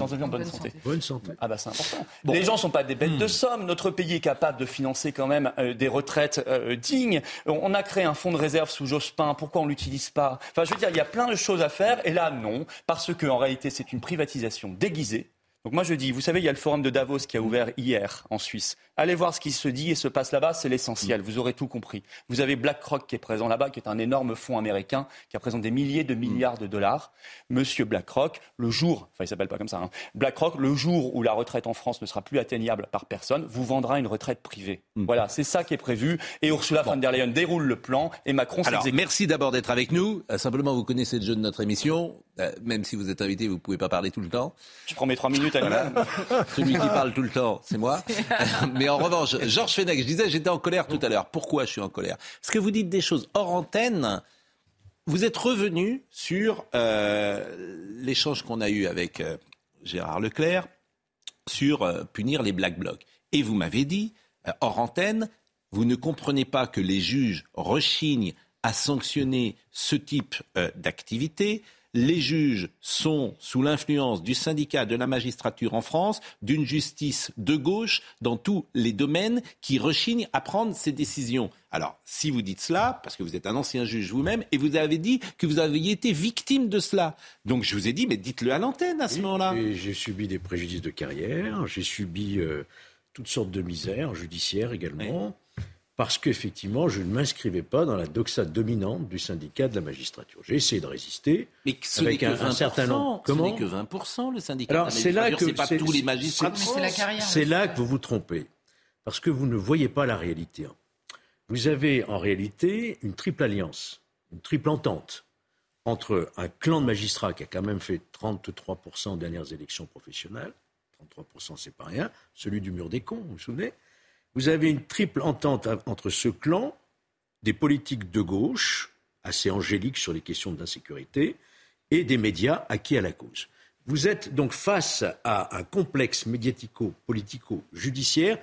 en bonne, santé. Bonne santé. Ah bah c'est important. Les gens sont pas des bêtes de hmm. somme. Notre pays est capable de financer quand même euh, des retraites euh, dignes. On a créé un fonds de réserve sous Jospin. Pourquoi on l'utilise pas? Enfin, je veux dire, il y a plein de choses à faire. Et là, non, parce que en réalité, c'est une privatisation déguisée. Donc moi je dis, vous savez, il y a le forum de Davos qui a ouvert hier en Suisse. Allez voir ce qui se dit et se passe là-bas, c'est l'essentiel. Vous aurez tout compris. Vous avez BlackRock qui est présent là-bas, qui est un énorme fonds américain qui représente des milliers de milliards de dollars. Monsieur BlackRock, le jour, enfin il s'appelle pas comme ça, hein, BlackRock, le jour où la retraite en France ne sera plus atteignable par personne, vous vendra une retraite privée. Hmm. Voilà, c'est ça qui est prévu. Et Ursula von der Leyen déroule le plan et Macron s'exécute. Merci d'abord d'être avec nous. Euh, simplement, vous connaissez le jeu de notre émission. Euh, même si vous êtes invité, vous ne pouvez pas parler tout le temps. Je prends mes trois minutes à voilà. Celui qui parle tout le temps, c'est moi. Mais en revanche, Georges Fenech, je disais, j'étais en colère tout à l'heure. Pourquoi je suis en colère? Parce que vous dites des choses hors antenne. Vous êtes revenu sur euh, l'échange qu'on a eu avec euh, Gérard Leclerc sur punir les Black Blocs. Et vous m'avez dit, hors antenne, vous ne comprenez pas que les juges rechignent à sanctionner ce type d'activité les juges sont sous l'influence du syndicat de la magistrature en France, d'une justice de gauche dans tous les domaines qui rechignent à prendre ces décisions. Alors, si vous dites cela, parce que vous êtes un ancien juge vous-même, et vous avez dit que vous aviez été victime de cela. Donc je vous ai dit, mais dites-le à l'antenne à ce moment-là. J'ai subi des préjudices de carrière, j'ai subi euh, toutes sortes de misères, judiciaires également. Parce qu'effectivement, je ne m'inscrivais pas dans la doxa dominante du syndicat de la magistrature. J'ai essayé de résister. Mais ce avec un, un, certain nombre. Comment Ce n'est que 20% le syndicat Alors, de la c'est là que pas tous les magistrats. C'est là que vous vous trompez. Parce que vous ne voyez pas la réalité. Vous avez en réalité une triple alliance, une triple entente entre un clan de magistrats qui a quand même fait 33% aux dernières élections professionnelles, 33% c'est pas rien, celui du mur des cons, vous vous souvenez? Vous avez une triple entente entre ce clan, des politiques de gauche, assez angéliques sur les questions d'insécurité, et des médias acquis à la cause. Vous êtes donc face à un complexe médiatico-politico-judiciaire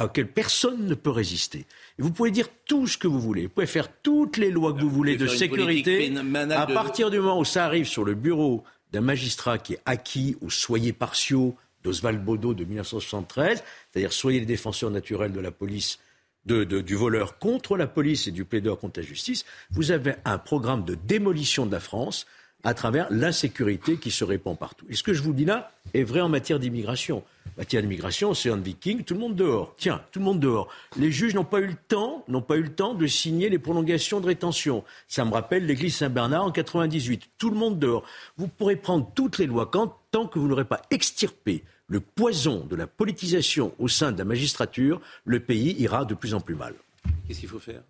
auquel personne ne peut résister. vous pouvez dire tout ce que vous voulez, vous pouvez faire toutes les lois que vous voulez de sécurité. À partir du moment où ça arrive sur le bureau d'un magistrat qui est acquis aux soyez partiaux d'Oswald Baudot de 1973, c'est-à-dire soyez les défenseurs naturels de la police, du voleur contre la police et du plaideur contre la justice, vous avez un programme de démolition de la France à travers l'insécurité qui se répand partout. Et ce que je vous dis là est vrai en matière d'immigration. En matière d'immigration, c'est un viking, tout le monde dehors. Tiens, tout le monde dehors. Les juges n'ont pas eu le temps, n'ont pas eu le temps de signer les prolongations de rétention. Ça me rappelle l'église Saint-Bernard en 98. Tout le monde dehors. Vous pourrez prendre toutes les lois quand, tant que vous n'aurez pas extirpé le poison de la politisation au sein de la magistrature, le pays ira de plus en plus mal. Qu'est-ce qu'il faut faire?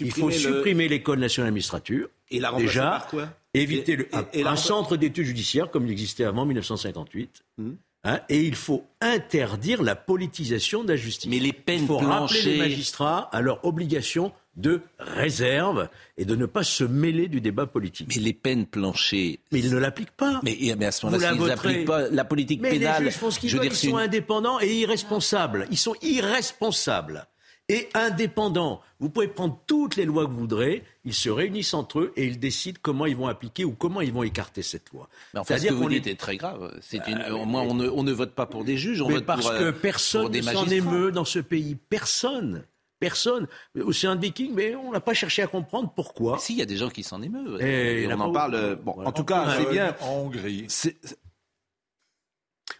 Il faut supprimer l'école nationale d'administrature. Et la remplacer Déjà, par quoi? éviter le, un, centre d'études judiciaires comme il existait avant 1958. Hmm. Hein, et il faut interdire la politisation de la justice. Mais les peines il faut rappeler les magistrats à leur obligation de réserve et de ne pas se mêler du débat politique. Mais les peines planchées. Mais ils ne l'appliquent pas. Mais, mais, à ce moment-là, s'ils n'appliquent pas la politique mais pénale. Les juges font ce qu'ils veulent, ils sont indépendants et irresponsables. Ils sont irresponsables et indépendants. Vous pouvez prendre toutes les lois que vous voudrez, ils se réunissent entre eux et ils décident comment ils vont appliquer ou comment ils vont écarter cette loi. Mais en fait, ce que vous dites est très grave. C'est une... Bah, Moi, on ne, on ne, vote pas pour des juges, on mais vote parce pour, que euh, personne ne s'en émeut dans ce pays. Personne. Personne. C'est un viking, mais on n'a pas cherché à comprendre pourquoi. Si, il y a des gens qui s'en émeuvent. Et, on en parle. Bon, en tout cas, c'est bien. En Hongrie.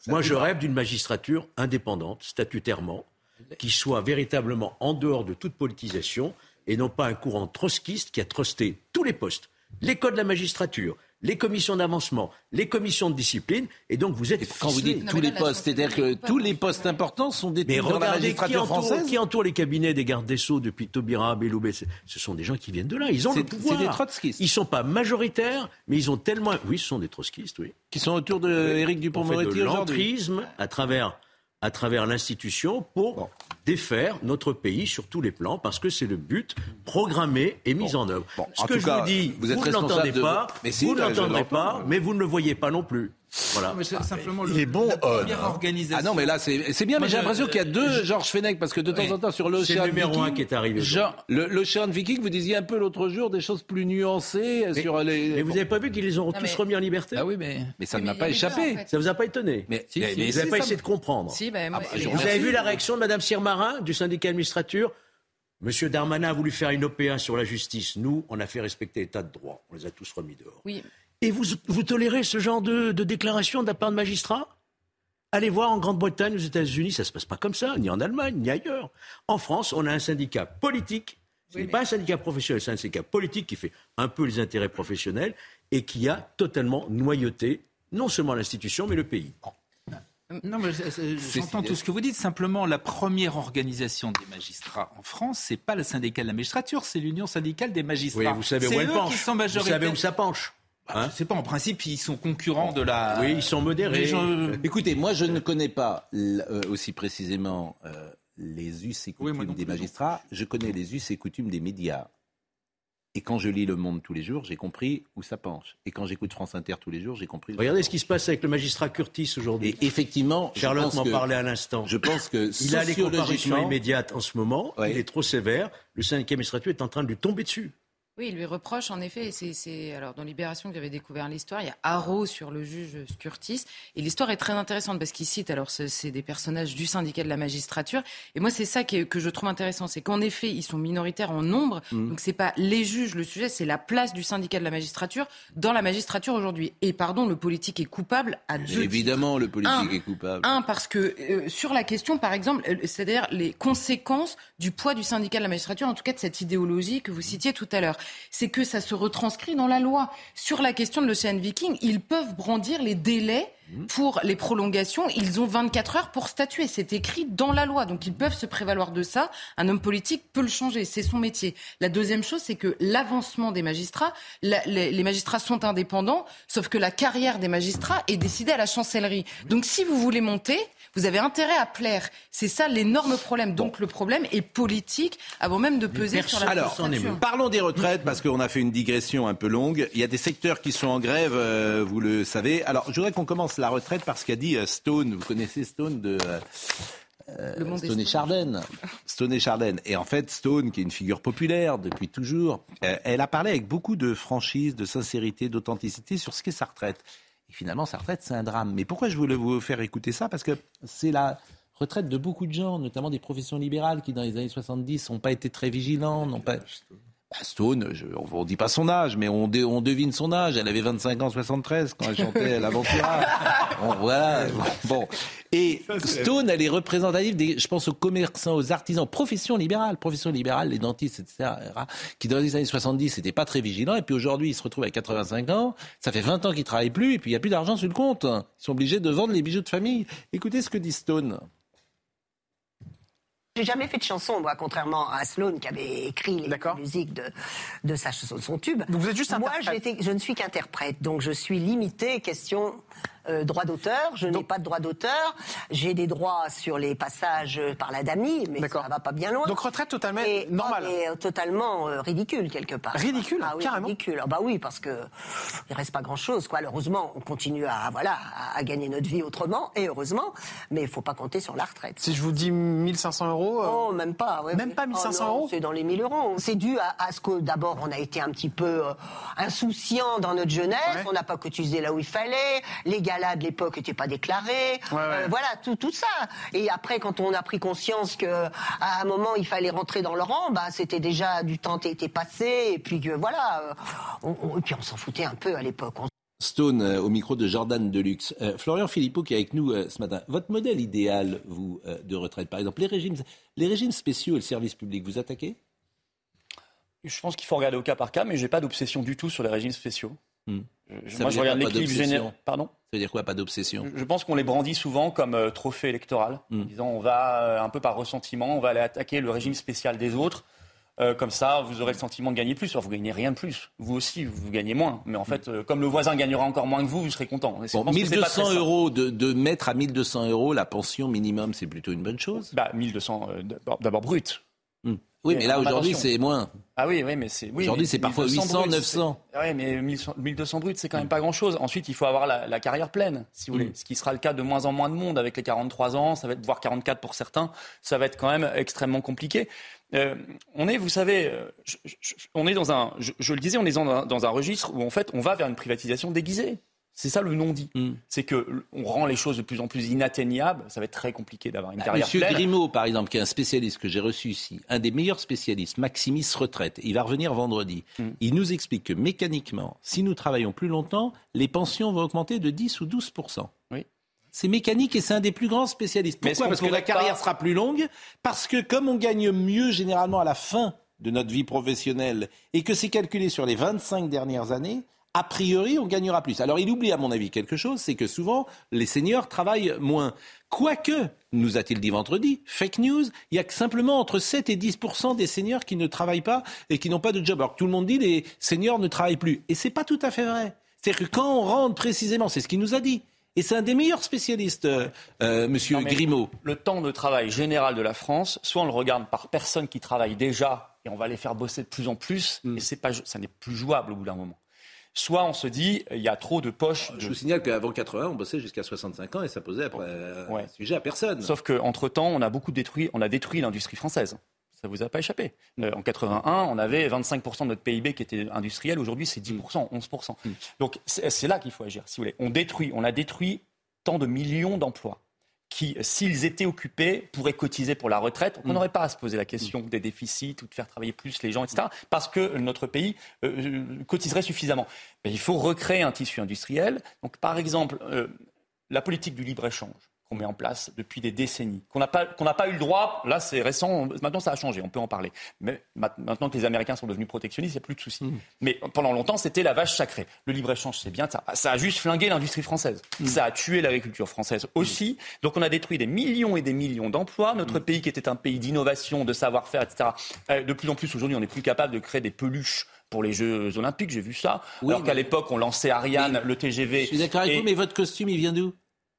Moi, je rêve d'une magistrature indépendante, statutairement, qui soit véritablement en dehors de toute politisation et non pas un courant trotskiste qui a trusté tous les postes, les codes de la magistrature, les commissions d'avancement, les commissions de discipline, et donc vous êtes. Quand vous dites tous les postes, c'est-à-dire que tous les postes importants sont détenus dans la magistrature qui entoure, française qui entoure les cabinets des gardes des Sceaux depuis Taubira, Belloubet Ce sont des gens qui viennent de là. Ils ont le pouvoir. C'est des trotskistes. Ils sont pas majoritaires, mais ils ont tellement. Oui, ce sont des trotskistes, oui. Qui sont autour de Éric Dupond-Moretti aujourd'hui. à travers à travers l'institution pour défaire notre pays sur tous les plans, parce que c'est le but programmé et mis en œuvre. Ce que je vous dis, vous, ne l'entendez pas, mais vous ne l'entendrez pas, mais vous ne le voyez pas non plus. Voilà. Mais c'est simplement il est bon. Ah non, mais là c'est bien, mais j'ai l'impression qu'il y a deux Georges Fenech parce que de temps en temps sur l'Ocean Viking, numéro un qui est arrivé. L'Ocean Viking, vous disiez un peu l'autre jour des choses plus nuancées mais, sur les. Mais vous n'avez pas vu qu'ils les ont tous remis en liberté Ah oui, mais mais ça ne m'a pas échappé. Ça vous a pas étonné Mais, vous n'avez pas essayé de comprendre. Si, ben, ah, bah, vous avez vu la réaction de Madame Sirmarin du syndicat administrature Monsieur Darmanin a voulu faire une OPA sur la justice. Nous, on a fait respecter l'état de droit. On les a tous remis dehors. Oui. Et vous, vous tolérez ce genre de, de déclaration de la part de magistrats? Allez voir en Grande-Bretagne, aux États-Unis, ça ne se passe pas comme ça, ni en Allemagne, ni ailleurs. En France, on a un syndicat politique. Ce n'est pas un syndicat professionnel, c'est un syndicat politique qui fait un peu les intérêts professionnels et qui a totalement noyauté non seulement l'institution, mais le pays. Non, mais j'entends tout ce que vous dites. Simplement, la première organisation des magistrats en France, c'est pas le syndicat de la magistrature, c'est l'Union syndicale des magistrats. Oui, vous savez où elle penche. Vous savez où ça penche. Hein je sais pas, en principe, ils sont concurrents de la. Oui, ils sont modérés. Écoutez, moi, je ne connais pas euh, aussi précisément euh, les us et coutumes des magistrats. Je connais les us et coutumes des médias. Et quand je lis Le Monde tous les jours, j'ai compris où ça penche. Et quand j'écoute France Inter tous les jours, j'ai compris. Regardez ce qui se passe avec le magistrat Curtis aujourd'hui. Et effectivement, Charlotte m'en parlait à l'instant. Je pense que il a les comparutions immédiates en ce moment. Il est trop sévère. Le syndicat administratif est en train de lui tomber dessus. Oui, il lui reproche en effet, c'est alors dans Libération que j'avais découvert l'histoire, il y a Haro sur le juge Scurtis, et l'histoire est très intéressante parce qu'il cite, alors c'est des personnages du syndicat de la magistrature, et moi c'est ça que, que, je trouve intéressant, c'est qu'en effet ils sont minoritaires en nombre, mmh. donc c'est pas les juges le sujet, c'est la place du syndicat de la magistrature dans la magistrature aujourd'hui. Et pardon, le politique est coupable à deux Évidemment, le politique est coupable. Un, parce que euh, sur la question, par exemple, euh, c'est-à-dire les conséquences du poids du syndicat de la magistrature, en tout cas de cette idéologie que vous citiez tout à l'heure c'est que ça se retranscrit dans la loi. Sur la question de l'Océan Viking, ils peuvent brandir les délais. Pour les prolongations. Ils ont 24 heures pour statuer. C'est écrit dans la loi. Donc ils peuvent se prévaloir de ça. Un homme politique peut le changer. C'est son métier. La deuxième chose, c'est que l'avancement des magistrats, les, magistrats sont indépendants, sauf que la carrière des magistrats est décidée à la chancellerie. Donc si vous voulez monter, vous avez intérêt à plaire. C'est ça l'énorme problème. Donc le problème est politique avant même de peser sur la Alors, parlons des retraites parce qu'on a fait une digression un peu longue. Il y a des secteurs qui sont en grève, euh, vous le savez. Alors, je voudrais qu'on commence la retraite par ce qu'a dit euh, Stone. Vous connaissez Stone de... Euh, Stone et Chardin. Stone et Chardin. Et en fait, Stone, qui est une figure populaire depuis toujours, elle a parlé avec beaucoup de franchise, de sincérité, d'authenticité sur ce qu'est sa retraite. Et finalement, sa retraite, c'est un drame. Mais pourquoi je voulais vous faire écouter ça? Parce que c'est la retraite de beaucoup de gens, notamment des professions libérales qui, dans les années 70, n'ont pas été très vigilants, n'ont pas... Bah, Stone, on ne dit pas son âge, mais on, on, devine son âge. Elle avait 25 ans, 73 quand elle chantait l'Aventura. Bon, voilà. Bon. Et Stone, elle est représentative des, je pense aux commerçants, aux artisans, profession libérale, profession libérale, les dentistes, etc., qui dans les années 70 n'étaient pas très vigilants. Et puis aujourd'hui, ils se retrouvent à 85 ans. Ça fait 20 ans qu'ils travaillent plus et puis il n'y a plus d'argent sur le compte. Ils sont obligés de vendre les bijoux de famille. Écoutez ce que dit Stone. J'ai jamais fait de chanson, moi, contrairement à Sloan qui avait écrit les musiques de, de sa, son tube. Donc vous êtes juste Moi, je ne suis qu'interprète, donc je suis limité question euh, droit d'auteur. Je n'ai pas de droit d'auteur. J'ai des droits sur les passages par la DAMI, mais ça va pas bien loin. Donc retraite totalement normale. Et totalement euh, ridicule quelque part. Ridicule, ah, oui, carrément. Ridicule. Ah bah oui, parce que il reste pas grand chose. Quoi. Heureusement, on continue à voilà à, gagner notre vie autrement, et heureusement, mais il faut pas compter sur la retraite. Si je vous dis 1500 euros. Euh, oh, même pas. même pas 1500 euros. C'est dans les 1000 euros. C'est dû à, ce que d'abord on a été un petit peu insouciant dans notre jeunesse. On n'a pas cotisé là où il fallait. Les galas de l'époque n'étaient pas déclarés. Euh, voilà, tout, tout ça. Et après, quand on a pris conscience qu'à un moment, il fallait rentrer dans le rang, bah, c'était déjà du temps qui était passé. Et puis voilà, euh, on, et puis on s'en foutait un peu à l'époque. Stone euh, au micro de Jordan Deluxe. Florian Philippot qui est avec nous ce matin. Votre modèle idéal, vous, de retraite, par exemple, les régimes, les régimes spéciaux et le service public, vous attaquez? Je pense qu'il faut regarder au cas par cas, mais je n'ai pas d'obsession du tout sur les régimes spéciaux. Hmm. moi, je regarde l'équilibre général. Pardon ça veut dire quoi, pas d'obsession Je pense qu'on les brandit souvent comme euh, trophée électoral, en hmm. disant on va, euh, un peu par ressentiment, on va aller attaquer le régime spécial des autres. Euh, comme ça, vous aurez le sentiment de gagner plus. Alors, vous gagnez rien de plus. Vous aussi, vous gagnez moins. Mais en fait, comme le voisin gagnera encore moins que vous, vous serez content. Bon, 1200 euros, de, de, mettre à 1200 euros la pension minimum, c'est plutôt une bonne chose bah, 1200, d'abord brut. Hmm. Oui, mais là aujourd'hui c'est moins. Ah oui, oui, mais c'est. aujourd'hui c'est parfois 800, 900. Oui, mais 1200 bruts c'est quand même pas grand-chose. Ensuite, il faut avoir la, carrière pleine, si vous voulez. Mm. Ce qui sera le cas de moins en moins de monde avec les 43 ans, ça va être voire 44 pour certains. Ça va être quand même extrêmement compliqué. Euh, on est, vous savez, euh, on est dans un, je, le disais, on est dans un registre où en fait on va vers une privatisation déguisée. C'est ça le non-dit. Mm. C'est que on rend les choses de plus en plus inatteignables. Ça va être très compliqué d'avoir une bah, carrière Monsieur Grimaud, par exemple, qui est un spécialiste que j'ai reçu ici, un des meilleurs spécialistes, Maximis Retraite, il va revenir vendredi. Mm. Il nous explique que mécaniquement, si nous travaillons plus longtemps, les pensions vont augmenter de 10 ou 12 Oui. C'est mécanique et c'est un des plus grands spécialistes. Pourquoi Parce que la carrière sera plus longue, parce que comme on gagne mieux généralement à la fin de notre vie professionnelle et que c'est calculé sur les 25 dernières années, a priori, on gagnera plus. Alors il oublie à mon avis quelque chose, c'est que souvent, les seniors travaillent moins. Quoique, nous a-t-il dit vendredi, fake news, il y a que simplement entre 7 et 10 des seniors qui ne travaillent pas et qui n'ont pas de job. Alors que tout le monde dit les seniors ne travaillent plus. Et c'est pas tout à fait vrai. C'est-à-dire que quand on rentre précisément, c'est ce qu'il nous a dit. Et c'est un des meilleurs spécialistes, euh, euh Monsieur Grimaud. Le temps de travail général de la France, soit on le regarde par personnes qui travaillent déjà et on va les faire bosser de plus en plus, mm. et c'est pas, ça n'est plus jouable au bout d'un moment soit on se dit il y a trop de poches. Je vous signale qu'avant 80, on bossait jusqu'à 65 ans et ça posait après un sujet à personne. Sauf qu'entre temps, on a beaucoup détruit, on a détruit l'industrie française. Ça vous a pas échappé. Euh, en 81, on avait 25% de notre PIB qui était industriel. Aujourd'hui, c'est 10%, 11%. Mm. Donc c'est là qu'il faut agir, si vous voulez. On détruit, on a détruit tant de millions d'emplois qui, s'ils étaient occupés, pourraient cotiser pour la retraite. On Mm. n'aurait pas à se poser la question des déficits ou de faire travailler plus les gens, etc. Parce que notre pays euh, euh, cotiserait suffisamment. Mais il faut recréer un tissu industriel. Donc, par exemple, euh, la politique du libre-échange qu'on met en place depuis des décennies, qu'on n'a pas, qu'on n'a pas eu le droit, là c'est récent, maintenant ça a changé, on peut en parler. Mais ma- maintenant que les Américains sont devenus protectionnistes, il n'y a plus de soucis. Mais pendant longtemps, c'était la vache sacrée. Le libre-échange, c'est bien ça. Ça a juste flingué l'industrie française. Ça a tué l'agriculture française aussi. Donc on a détruit des millions et des millions d'emplois. Notre pays qui était un pays d'innovation, de savoir-faire, etc. euh, De plus en plus aujourd'hui, on n'est plus capable de créer des peluches pour les Jeux Olympiques, j'ai vu ça. Oui, Alors qu'à l'époque, on lançait Ariane, le TGV. Je suis d'accord avec Et- vous, mais votre costume, il vient d'où?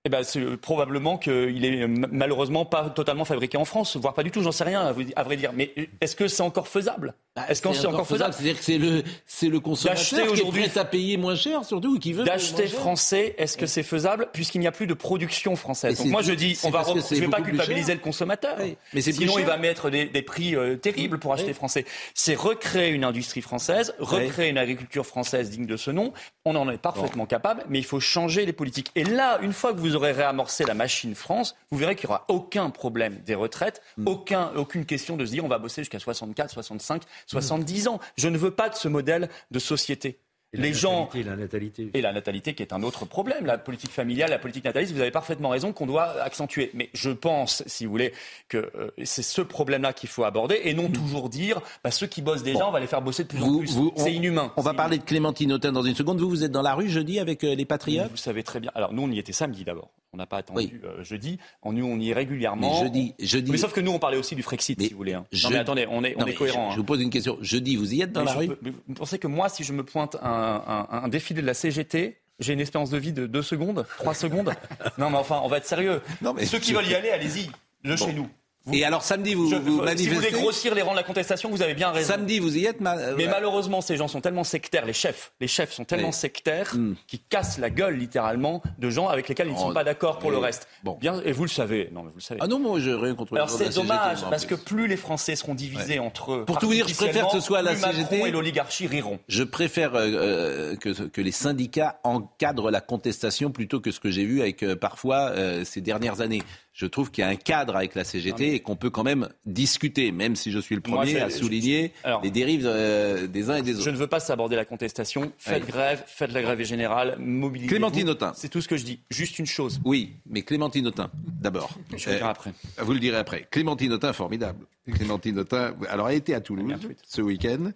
Eh ben, c'est probablement qu'il est euh, malheureusement pas totalement fabriqué en France, voire pas du tout, j'en sais rien, à, vrai dire. Mais euh, est-ce que c'est encore faisable? Est-ce que c'est encore faisable C'est-à-dire que c'est le, c'est le consommateur qui est aujourd'hui- prêt à payer moins cher, surtout, ou qui veut D'acheter français, est-ce que c'est faisable puisqu'il n'y a plus de production française? Donc moi je dis, on va, je vais pas culpabiliser le consommateur. Mais Sinon il va mettre des, des prix euh, terribles pour acheter français. C'est recréer une industrie française, recréer une agriculture française digne de ce nom. On en est parfaitement capable, mais il faut changer les politiques. Et là, une fois que vous aurez réamorcé la machine France, vous verrez qu'il n'y aura aucun problème des retraites, aucun, aucune question de se dire on va bosser jusqu'à 64, 65, 70 ans. Je ne veux pas de ce modèle de société. Et les gens natalité, la natalité. et la natalité qui est un autre problème, la politique familiale, la politique nataliste, vous avez parfaitement raison qu'on doit accentuer. Mais je pense, si vous voulez, que euh, c'est ce problème-là qu'il faut aborder et non toujours dire bah, ceux qui bossent déjà, on va les faire bosser de plus en plus. vous- on- C'est inhumain. On va parler de Clémentine Autain dans une seconde. Vous, vous êtes dans la rue jeudi avec euh, les Patriotes Vous savez très bien. Alors nous, on y était samedi d'abord. On n'a pas attendu euh, jeudi. On, nous, on y est régulièrement. Mais jeudi- jeudi- Mais sauf que nous, on parlait aussi du Frexit, si vous voulez. hein. Je- Non mais attendez, on est, on Non, est cohérent. Je, hein. je vous pose une question. Jeudi, vous y êtes dans Mais la rue peux- Vous pensez que moi, si je me pointe un, un- un défilé de la CGT, j'ai une espérance de vie de 2 secondes, 3 secondes Non, mais enfin, on va être sérieux. mais Ceux qui veulent y aller, allez-y, de chez nous. Et alors samedi, vous, Je- vous si vous voulez grossir les rangs de la contestation, vous avez bien raison. Samedi, vous y êtes ma- euh, Mais ouais. malheureusement, ces gens sont tellement sectaires, les chefs, les chefs sont tellement Oui. sectaires Hmm. qu'ils cassent la gueule littéralement de gens avec lesquels ils ne sont Oh, pas d'accord pour oui. le reste. Bon. Bien, et vous le savez. Non, mais vous le savez. Ah non, moi, je rien contre les Alors c'est CGT, dommage parce que plus. les Français seront divisés entre eux. Pour tout vous dire, je préfère que ce soit la Macron CGT. et l'oligarchie riront. Je préfère euh, euh, que, que les syndicats encadrent la contestation plutôt que ce que j'ai vu avec euh, parfois euh, ces dernières années. Je trouve qu'il y a un cadre avec la CGT et qu'on peut quand même discuter, même si je suis le premier à je- souligner alors- les dérives euh, des uns et des autres. Je ne veux pas s'aborder la contestation. Faites Oui. grève, faites la grève générale, mobilisez. Clémentine Autain. C'est tout ce que je dis. Juste une chose. Oui, mais Clémentine Autain, d'abord. Je vais le dire après. Vous le direz après. Clémentine Autain, formidable. Clémentine Autain, alors elle était à Toulouse ce week-end,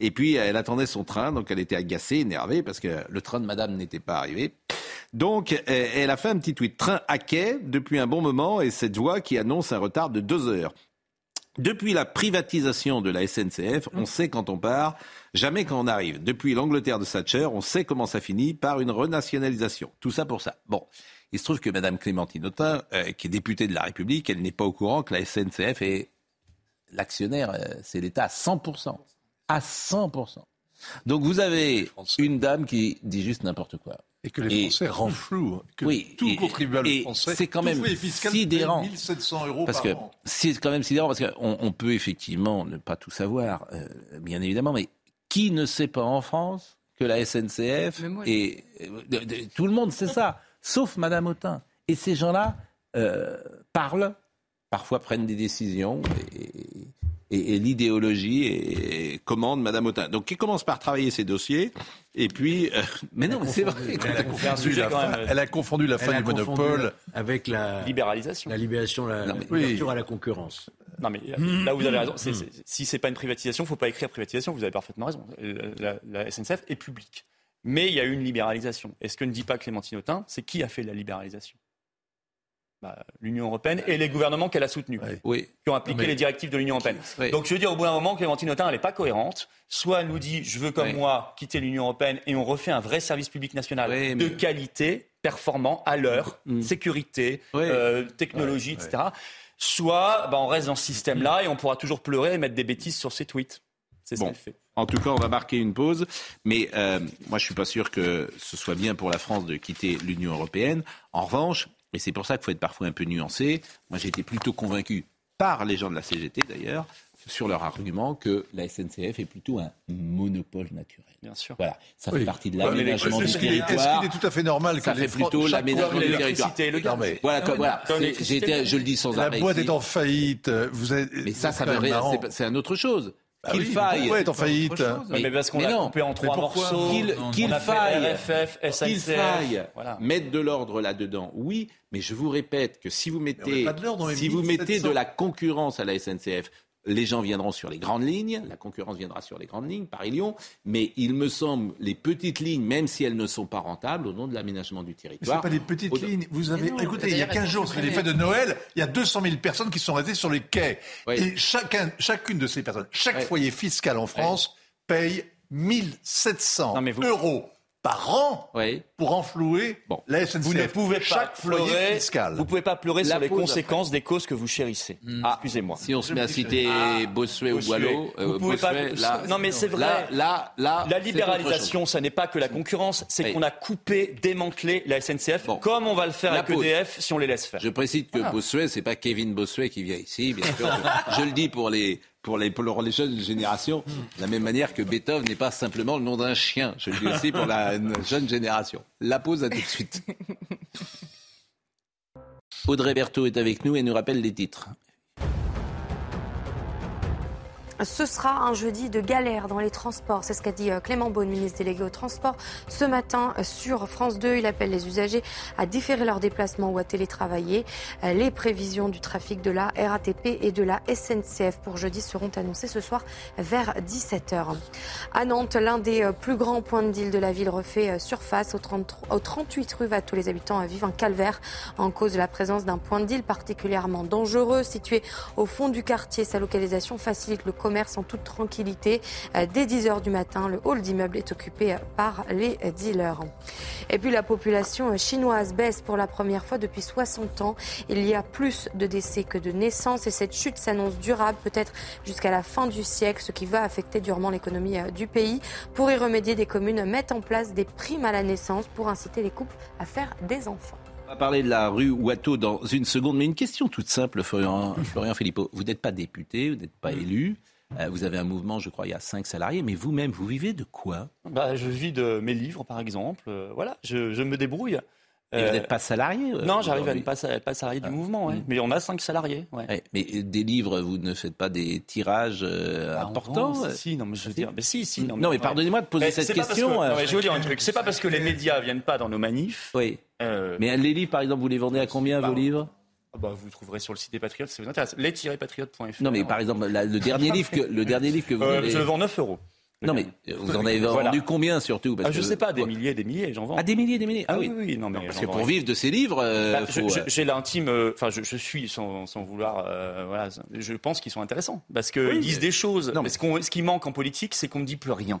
et puis elle attendait son train, donc elle était agacée, énervée, parce que le train de madame n'était pas arrivé. Donc euh, elle a fait un petit tweet. Train à quai depuis un bon moment, et cette voix qui annonce un retard de deux heures. Depuis la privatisation de la SNCF, on sait quand on part, jamais quand on arrive. Depuis l'Angleterre de Thatcher, on sait comment ça finit par une renationalisation. Tout ça pour ça. Bon, il se trouve que Madame Clémentine Autain, euh, qui est députée de la République, elle n'est pas au courant que la SNCF est l'actionnaire, euh, c'est l'État à 100%. À 100%. Donc vous avez une dame qui dit juste n'importe quoi. Et que les Français renflouent, que tout contribuable français, c'est quand même sidérant. paye 1700 euros parce par que c'est quand même sidérant parce qu'on on peut effectivement ne pas tout savoir, euh, bien évidemment, mais qui ne sait pas en France que la SNCF moi, et euh, de- de- tout le monde sait ça, sauf Madame Autain. Et ces gens-là euh, parlent, parfois prennent des décisions et, et- et l'idéologie et, commande Madame Autain. Donc qui commence par travailler ses dossiers et puis euh, mais non, mais c'est vrai. Elle a confondu la fin, elle a confondu la fin Elle a du confondu monopole. avec la libéralisation. La libération, la, Non, mais- l'ouverture Oui. à la concurrence. Non, mais là, vous avez raison. C'est- c'est- si c'est pas une privatisation, faut pas écrire privatisation. Vous avez parfaitement raison. La, la SNCF est publique. Mais il y a eu une libéralisation. Et ce que ne dit pas Clémentine Autain, c'est qui a fait la libéralisation? Bah, L'Union européenne et les gouvernements qu'elle a soutenus, Oui. qui ont appliqué les directives de l'Union européenne. Oui. Donc je veux dire, au bout d'un moment, Clémentine Autain, elle n'est pas cohérente. Soit elle nous dit, je veux comme Oui. moi quitter l'Union européenne et on refait un vrai service public national Oui, de mais- Mm. qualité, performant, à l'heure, sécurité, euh, technologie, etc. Soit bah, on reste dans ce système-là et on pourra toujours pleurer et mettre des bêtises sur ses tweets. C'est ce Bon. fait. En tout cas, on va marquer une pause. Mais euh, moi, je suis pas sûr que ce soit bien pour la France de quitter l'Union européenne. En revanche, et c'est pour ça qu'il faut être parfois un peu nuancé, moi j'ai été plutôt convaincu par les gens de la CGT d'ailleurs, sur leur argument que la SNCF est plutôt un monopole naturel. Bien sûr. Voilà, ça Oui. fait partie de l'aménagement du est- territoire. est-ce qu'il est tout à fait normal que ça les fait plutôt l'aménagement du l'électricité territoire. le gaz. Non, mais voilà, comme- voilà. je le dis sans La arrêt. boîte ici. est en faillite. Vous êtes, Mais ça, ça c'est- c'est un autre chose. Bah qu'il oui, faille. pourquoi être en faillite mais parce qu'on l'a coupé en trois morceaux. Qu'il fait faille, RFF, qu'il SNCF. faille Voilà. mettre de l'ordre là-dedans, oui, mais je vous répète que si vous mettez, met pas de l'ordre dans les si vous 1700. mettez de la concurrence à la SNCF, les gens viendront sur les grandes lignes, la concurrence viendra sur les grandes lignes, Paris-Lyon, mais il me semble, les petites lignes, même si elles ne sont pas rentables, au nom de l'aménagement du Mais territoire. c'est pas des petites au- lignes. Vous avez, Mais non, écoutez, il y a d'ailleurs, 15 elles jours, c'était les fêtes de Noël, il y a 200 000 personnes qui sont restées sur les quais. Oui. Et chacun, chacune de ces personnes, chaque Oui. foyer fiscal en France paye 1700 Non, mais vous- euros par an Oui. pour enflouer Bon. la SNCF. Vous ne pouvez pas chaque pleurer. fiscal. Vous pouvez pas pleurer La sur les conséquences des causes que vous chérissez. Ah, Excusez-moi. Si on se met à citer Bossuet ou. Boileau, Vous euh, pouvez pas- là, Non, mais c'est vrai. Là, là, là, La libéralisation, ça n'est pas que la concurrence, c'est Oui. qu'on a coupé, démantelé la SNCF, Bon. comme on va le faire La avec pause. EDF si on les laisse faire. Je précise que Voilà. Bossuet, c'est pas Kevin Bossuet qui vient ici, bien sûr. je le dis pour les, pour les, pour les jeunes générations, de la même manière que Beethoven n'est pas simplement le nom d'un chien. Je le dis aussi pour la jeune génération. La pause à tout de suite. Audrey Berthaud est avec nous et nous rappelle les titres. Ce sera un jeudi de galère dans les transports. C'est ce qu'a dit euh, Clément Beaune, ministre délégué au transport. Ce matin, euh, sur France 2, il appelle les usagers à différer leurs déplacements ou à télétravailler. Euh, Les prévisions du trafic de la RATP et de la SNCF pour jeudi seront annoncées ce soir vers 17h. À Nantes, l'un des plus grands points de deal de la ville refait surface au, 33 au 38 rue Watteau. Les habitants vivent un calvaire en cause de la présence d'un point de deal particulièrement dangereux situé au fond du quartier. Sa localisation facilite le commerce en toute tranquillité. Euh, Dès 10h du matin, le hall d'immeuble est occupé euh, par les euh, dealers. Et puis la population chinoise baisse pour la première fois depuis 60 ans. Il y a plus de décès que de naissances et cette chute s'annonce durable peut-être jusqu'à la fin du siècle, ce qui va affecter durement l'économie du pays. Pour y remédier, des communes mettent en place des primes à la naissance pour inciter les couples à faire des enfants. On va parler de la rue Watteau dans une seconde, mais une question toute simple, Florian, Florian Philippot. Vous n'êtes pas député, vous n'êtes pas élu. Euh, Vous avez un mouvement, je crois, il y a cinq salariés, mais vous-même, vous vivez de quoi Bah, je vis de mes livres, par exemple. Euh, voilà, je, je me débrouille. Et vous n'êtes pas salarié euh, Non, j'arrive à ne pas, pas salarié du mouvement, ouais. mais on a cinq salariés. ouais. Ouais, mais euh, des livres, vous ne faites pas des tirages euh, Bah, importants vend, euh, si, si, non, mais je veux dire, mais si, si. Non, mais ouais. pardonnez-moi de poser Mais cette question, que- euh, non, mais je vais vous dire un truc. C'est pas parce que les médias viennent pas dans nos manifs. Oui. euh, Mais les livres, par exemple, vous les vendez à combien, vos livres? ah bah, vous trouverez sur le site des Patriotes, ça vous intéresse. Les-patriotes.fr. Non, mais par exemple, la- le dernier livre que, le dernier livre que vous Euh, avez... je le vends 9 euros. Non, mais euh, vous en avez Voilà. vendu combien, surtout parce Ah, je que- sais pas, des milliers, des milliers, j'en vends. Ah, des milliers, des milliers Ah oui, oui, non, mais parce que pour vivre de ces livres, euh, Bah, faut, euh, J'ai l'intime, euh, enfin, je, je suis sans, sans vouloir, euh, voilà, je pense qu'ils sont intéressants parce qu'ils Oui, disent mais- des choses. Non, mais ce qui manque en politique, c'est qu'on ne dit plus rien.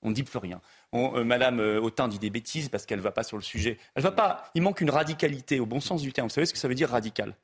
On ne dit plus rien. Euh, Madame euh, Autain dit des bêtises parce qu'elle ne va pas sur le sujet. Elle va pas. Il manque une radicalité au bon sens du terme. Vous savez ce que ça veut dire radical?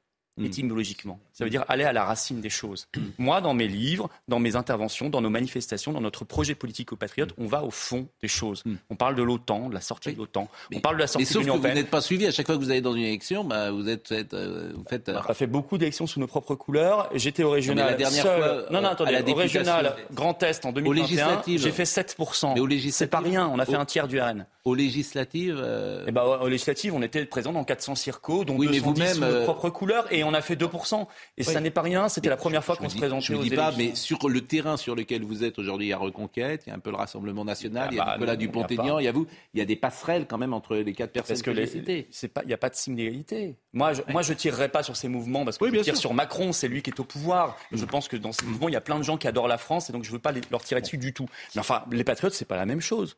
Étymologiquement. Ça veut dire aller à la racine des choses. Moi, dans mes livres, dans mes interventions, dans nos manifestations, dans notre projet politique aux Patriotes, Hmm. on va au fond des choses. On parle de l'OTAN, de la sortie de l'OTAN. On parle de la mais sortie de l'Union vous européenne. n'êtes pas suivi. À chaque fois que vous allez dans une élection, bah, vous êtes, êtes, euh, vous faites. euh, On a fait beaucoup d'élections sous nos propres couleurs. J'étais au régional. Non, mais la dernière seul. fois, non, non, euh, attendez. la au régional Grand Est en 2021, législatives. j'ai fait 7%. Mais aux C'est législatives. pas rien. On a fait un tiers du RN. Aux législatives. euh, Et ben, aux législatives, on était présent dans 400 circos, dont Oui, mais 210 vous-même, sous nos propres couleurs, et on a fait 2%. Et Oui. ça n'est pas rien. C'était la première fois qu'on se présentait Je ne aux dis pas, élections. mais sur le terrain sur lequel vous êtes aujourd'hui, il y a Reconquête, il y a un peu le Rassemblement National, Ah il y a bah, Nicolas non, il y a Dupont-Aignan, il y a vous. Il y a des passerelles quand même entre les quatre personnes Parce que que j'ai les- citées. c'est pas, il n'y a pas de signe d'égalité. Moi, je, moi, je tirerai pas sur ces mouvements parce que Oui, je tire sûr. sur Macron, c'est lui qui est au pouvoir. Et je pense que dans ces mouvements, il y a plein de gens qui adorent la France et donc je veux pas les- leur tirer dessus du tout. Mais enfin, les patriotes, c'est pas la même chose.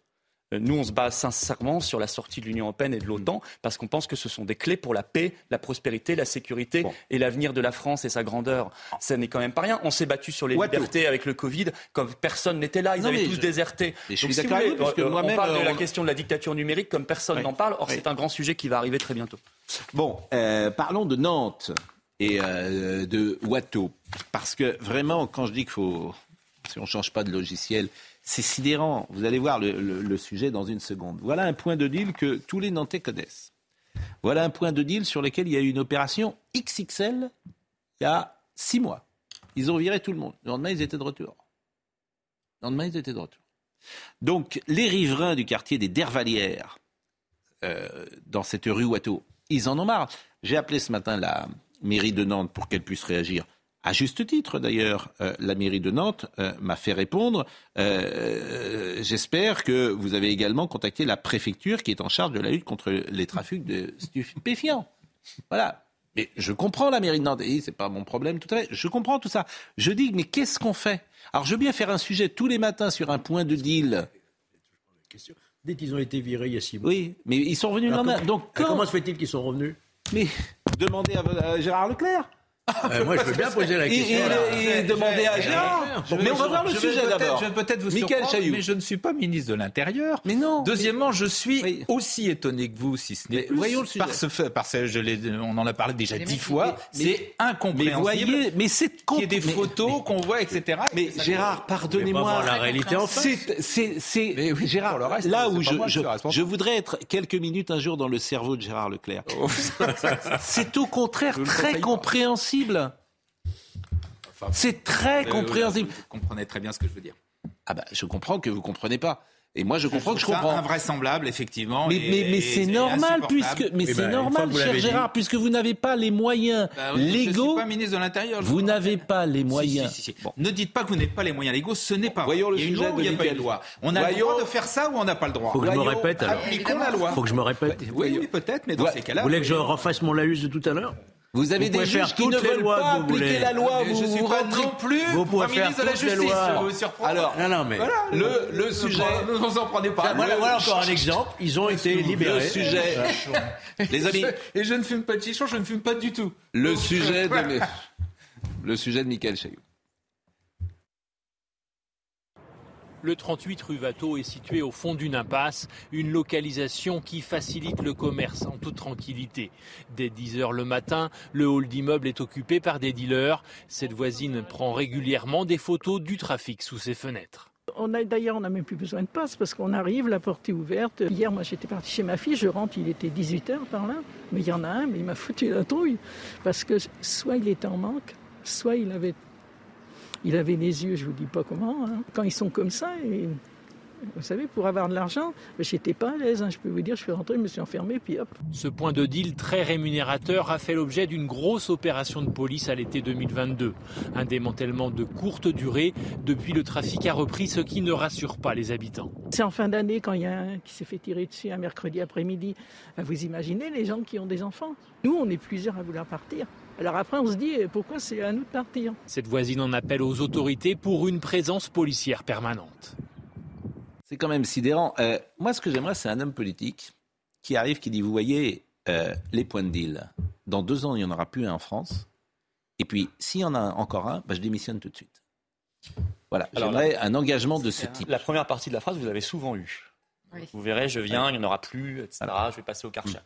Euh, Nous, on se base sincèrement sur la sortie de l'Union européenne et de l'OTAN parce qu'on pense que ce sont des clés pour la paix, la prospérité, la sécurité et l'avenir de la France et sa grandeur. Ça n'est quand même pas rien. On s'est battu sur les libertés avec le Covid comme personne n'était là. Ils Non, avaient tous je- déserté. mais je suis si vous voulez, parce que euh, moi-même, on parle de la on- question de la dictature numérique comme personne Oui. n'en parle. Or, Oui. c'est un grand sujet qui va arriver très bientôt. Bon, euh, parlons de Nantes et euh, de Watteau. Parce que vraiment, quand je dis qu'il faut, si on ne change pas de logiciel, c'est sidérant. Vous allez voir le, sujet dans une seconde. Voilà un point de deal que tous les Nantais connaissent. Voilà un point de deal sur lequel il y a eu une opération XXL il y a six mois. Ils ont viré tout le monde. Le lendemain, ils étaient de retour. Le lendemain, ils étaient de retour. Donc, les riverains du quartier des Dervalières, euh, dans cette rue Watteau, ils en ont marre. J'ai appelé ce matin la mairie de Nantes pour qu'elle puisse réagir. À juste titre, d'ailleurs, euh, la mairie de Nantes euh, m'a fait répondre. J'espère que vous avez également contacté la préfecture qui est en charge de la lutte contre les trafics de stupéfiants. Voilà. Mais je comprends la mairie de Nantes, et c'est pas mon problème tout à fait. Je comprends tout ça. Je dis, mais qu'est-ce qu'on fait? Alors, je veux bien faire un sujet tous les matins sur un point de deal. Dès qu'ils ont été virés il y a six mois. Oui, mais ils sont revenus le lendemain. Donc, comment se fait-il qu'ils sont revenus? Mais demandez à Gérard Leclerc. Euh, moi, je veux bien poser la question. Et, demander à Gérard. mais on va voir le sujet d'abord. Je vais peut-être vous surprendre, mais je ne suis pas ministre de l'Intérieur. Mais non. Deuxièmement, je suis aussi étonné que vous, si ce n'est plus. Voyons le sujet. Parce, parce que je on en a parlé déjà dix fois. C'est incompréhensible. Mais voyez, mais c'est qu'il y ait des photos qu'on voit, etc. Mais Gérard, pardonnez-moi. la réalité en C'est, c'est, Gérard. Là où je voudrais être quelques minutes un jour dans le cerveau de Gérard Leclerc. Oh. C'est au contraire très compréhensible c'est très compréhensible. Vous comprenez très bien ce que je veux dire. Ah bah, je comprends que vous comprenez pas. Et moi, je comprends que je comprends. C'est invraisemblable, effectivement. Mais, mais, c'est normal, puisque, mais c'est normal, cher Gérard, puisque vous n'avez pas les moyens bah légaux. Je suis pas ministre de l'Intérieur. Vous n'avez pas les moyens. Si, si, si, Ne dites pas que vous n'avez pas les moyens légaux, ce n'est pas Voyons le il y a une loi ou il n'y a pas une loi. On a le droit de faire ça ou on n'a pas le droit Faut que je me répète alors. Appliquons la loi. Faut que je me répète. Oui, oui, peut-être, mais dans ces cas-là. Vous voulez que je refasse mon laïus de tout à l'heure? Vous avez des juges qui ne veulent pas appliquer la loi. Vous, je suis vous pas non plus vous pouvez faire ministre de la Justice. Vous surprendre. Alors, non, non, mais voilà, le, le sujet. Ne vous en prenez pas. Voilà, voilà encore un exemple. Ils ont été libérés. Le sujet. Les amis. Et je ne fume pas de chichon, je ne fume pas du tout. Le sujet de. Le sujet de Michael Chaillot. Le 38 rue Watteau est situé au fond d'une impasse, une localisation qui facilite le commerce en toute tranquillité. Dès 10 heures le matin, le hall d'immeuble est occupé par des dealers. Cette voisine prend régulièrement des photos du trafic sous ses fenêtres. On a d'ailleurs, on n'a même plus besoin de passe parce qu'on arrive, la porte est ouverte. Hier, moi, j'étais parti chez ma fille, je rentre, il était 18 h par là, mais il y en a un, mais il m'a foutu la trouille parce que soit il était en manque, soit il avait il avait les yeux, je ne vous dis pas comment. Hein. Quand ils sont comme ça, et, vous savez, pour avoir de l'argent, j'étais pas à l'aise. Hein. je peux vous dire, je suis rentré, je me suis enfermé, puis hop. Ce point de deal très rémunérateur a fait l'objet d'une grosse opération de police à l'été 2022. Un démantèlement de courte durée. Depuis, le trafic a repris, ce qui ne rassure pas les habitants. C'est en fin d'année, quand il y a un qui s'est fait tirer dessus un mercredi après-midi. Ben, vous imaginez les gens qui ont des enfants Nous, on est plusieurs à vouloir partir. Alors après, on se dit pourquoi c'est à nous de partir. Cette voisine en appelle aux autorités pour une présence policière permanente. C'est quand même sidérant. Euh, moi, ce que j'aimerais, c'est un homme politique qui arrive, qui dit, vous voyez, euh, les points de deal, dans deux ans, il n'y en aura plus un en France. Et puis, s'il y en a encore un, bah, je démissionne tout de suite. Voilà, j'aimerais un engagement de ce type. La première partie de la phrase, vous avez souvent eu. Vous verrez, je viens, il n'y en aura plus, etc. Je vais passer au Karcher.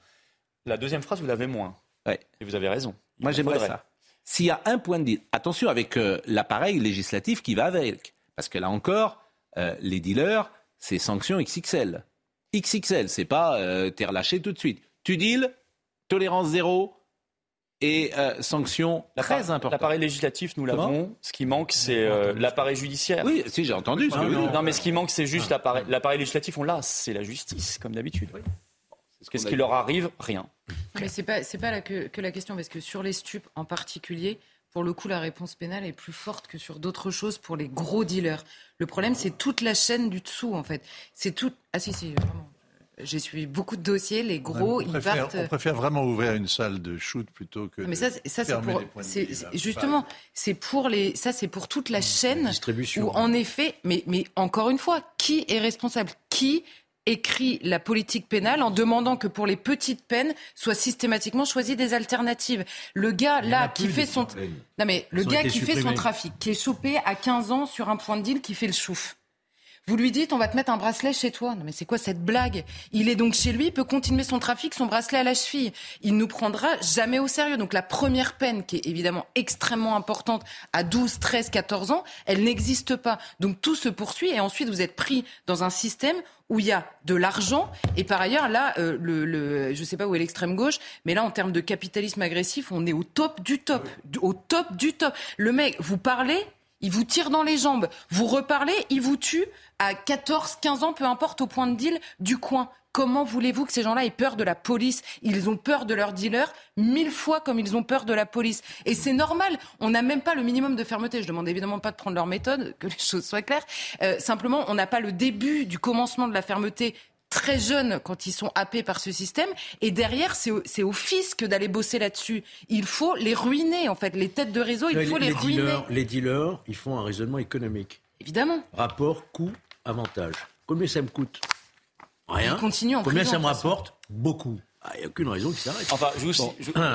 La deuxième phrase, vous l'avez moins. Et vous avez raison. Moi, j'aimerais ça. S'il y a un point de deal, attention avec euh, l'appareil législatif qui va avec. Parce que là encore, euh, les dealers, c'est sanction XXL. XXL, c'est pas euh, t'es relâché tout de suite. Tu deals, tolérance zéro et euh, sanction très importante. L'appareil législatif, nous l'avons. Ce qui manque, c'est l'appareil judiciaire. Oui, si j'ai entendu. non, mais ce qui manque, c'est juste l'appareil législatif. On l'a, c'est la justice, comme d'habitude. Qu'est-ce qui leur arrive? Rien. Mais c'est pas c'est pas que, que, la question parce que sur les stupes en particulier, pour le coup, la réponse pénale est plus forte que sur d'autres choses pour les gros dealers. Le problème, c'est toute la chaîne du dessous, en fait. C'est tout. Ah si, si, vraiment. J'ai suivi beaucoup de dossiers, les gros, ils partent. On préfère vraiment ouvrir une salle de shoot plutôt que. Mais ça, ça c'est pour. justement, c'est pour les. Ça, c'est pour toute la chaîne. Distribution. Où, en effet, mais, mais encore une fois, qui est responsable? Qui écrit la politique pénale en demandant que pour les petites peines soient systématiquement choisies des alternatives. Le gars là qui fait son non mais le gars qui fait son trafic, qui est chopé à 15 ans sur un point de deal, qui fait le chouf. Vous lui dites, on va te mettre un bracelet chez toi. Non mais c'est quoi cette blague? Il est donc chez lui, il peut continuer son trafic, son bracelet à la cheville. Il nous prendra jamais au sérieux. Donc la première peine, qui est évidemment extrêmement importante à 12, 13, 14 ans, elle n'existe pas. Donc tout se poursuit et ensuite vous êtes pris dans un système où il y a de l'argent. Et par ailleurs, là, euh, le, je ne sais pas où est l'extrême gauche, mais là, en termes de capitalisme agressif, on est au top du top. Au top du top. Le mec, vous parlez, il vous tire dans les jambes. Vous reparlez, il vous tue à 14, 15 ans, peu importe, au point de deal du coin. Comment voulez-vous que ces gens-là aient peur de la police? Ils ont peur de leurs dealers mille fois comme ils ont peur de la police. Et c'est normal. On n'a même pas le minimum de fermeté. Je demande évidemment pas de prendre leur méthode, que les choses soient claires. Euh, simplement, on n'a pas le début du commencement de la fermeté très jeunes quand ils sont happés par ce système. Et derrière, c'est au, au, fisc d'aller bosser là-dessus. Il faut les ruiner, en fait. Les têtes de réseau, il faut les, ruiner. les dealers, ils font un raisonnement économique. Évidemment. Rapport coût-avantage. Combien ça me coûte? Rien. en Combien ça me rapporte? Beaucoup. Il n'y a aucune raison qu'il s'arrête. Enfin,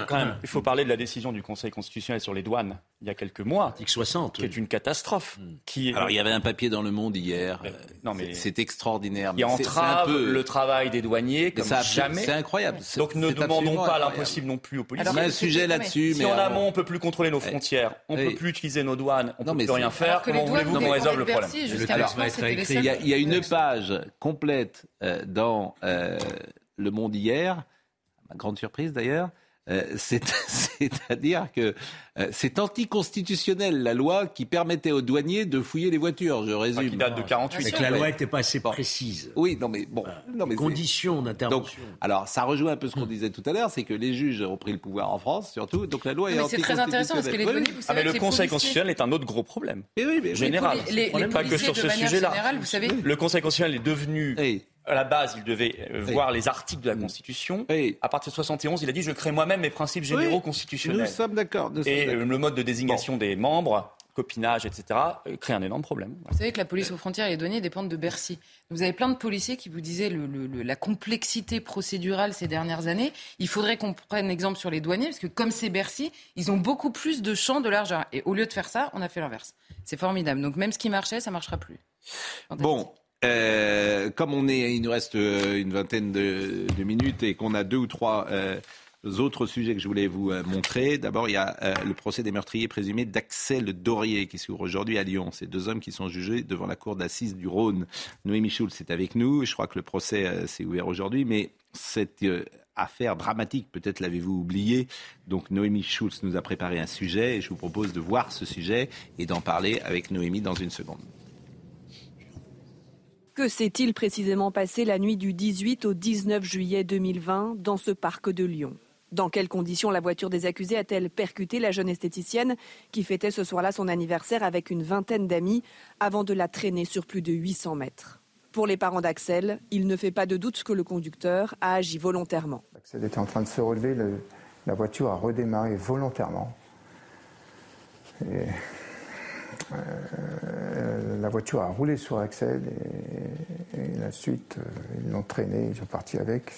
quand même, il faut parler de la décision du Conseil constitutionnel sur les douanes il y a quelques mois. Article 60. Qui est une catastrophe. Hmm. Qui Alors, il y avait un papier dans Le Monde hier. Euh, non, mais c'est extraordinaire. Il entrave peu... le travail des douaniers comme ça jamais. C'est incroyable. Donc, ne demandons pas l'impossible non plus aux policiers. On a un sujet là-dessus. Si en amont, on ne peut plus contrôler nos frontières, on ne peut plus utiliser nos douanes, on ne peut plus rien faire, comment voulez-vous qu'on résolve le problème Il y a une page complète euh, dans euh, Le Monde hier ma grande surprise d'ailleurs, euh, c'est-à-dire que euh, c'est anticonstitutionnel la loi qui permettait aux douaniers de fouiller les voitures. Je résume. qui date de 48. Mais que la loi n'était pas assez précise. Oui, non mais bon. non, mais conditions d'intervention. Alors ça rejoint un peu ce qu'on disait tout à l'heure, c'est que les juges ont pris le pouvoir en France, surtout. Donc la loi est C'est très intéressant parce que les douaniers, vous savez, ah, mais le Conseil constitutionnel est un autre gros problème. Mais oui, mais général. Les, les, pas que sur ce sujet-là. Vous savez, le Conseil constitutionnel est devenu à la base, il devait euh, voir les articles de la Constitution. À partir de 71, il a dit je crée moi-même mes principes généraux constitutionnels. Nous sommes d'accord. Et euh, le mode de désignation des membres, copinage, etc., euh, crée un énorme problème. Vous savez que la police aux frontières et les douaniers dépendent de Bercy. Vous avez plein de policiers qui vous disaient le, la complexité procédurale ces dernières années. Il faudrait qu'on prenne exemple sur les douaniers, parce que comme c'est Bercy, ils ont beaucoup plus de champs de largeur. Et au lieu de faire ça, on a fait l'inverse. C'est formidable. Donc même ce qui marchait, ça ne marchera plus. Bon, euh, comme on est, il nous reste euh, une vingtaine de, minutes et qu'on a deux ou trois euh, autres sujets que je voulais vous montrer. D'abord, il y a le procès des meurtriers présumés d'Axel Dorier qui s'ouvre aujourd'hui à Lyon. Ces deux hommes qui sont jugés devant la cour d'assises du Rhône. Noémie Schulz est avec nous. Je crois que le procès s'est ouvert aujourd'hui, mais cette affaire dramatique, peut-être l'avez-vous oublié. Donc Noémie Schulz nous a préparé un sujet et je vous propose de voir ce sujet et d'en parler avec Noémie dans une seconde. Que s'est-il précisément passé la nuit du 18 au 19 juillet 2020 dans ce parc de Lyon? Dans quelles conditions la voiture des accusés a-t-elle percuté la jeune esthéticienne qui fêtait ce soir-là son anniversaire avec une vingtaine d'amis avant de la traîner sur plus de 800 mètres? Pour les parents d'Axel, il ne fait pas de doute que le conducteur a agi volontairement. Axel était en train de se relever, la voiture a redémarré volontairement. Euh, la voiture a roulé sur Axel et, la suite, euh, ils l'ont traîné, ils sont partis avec,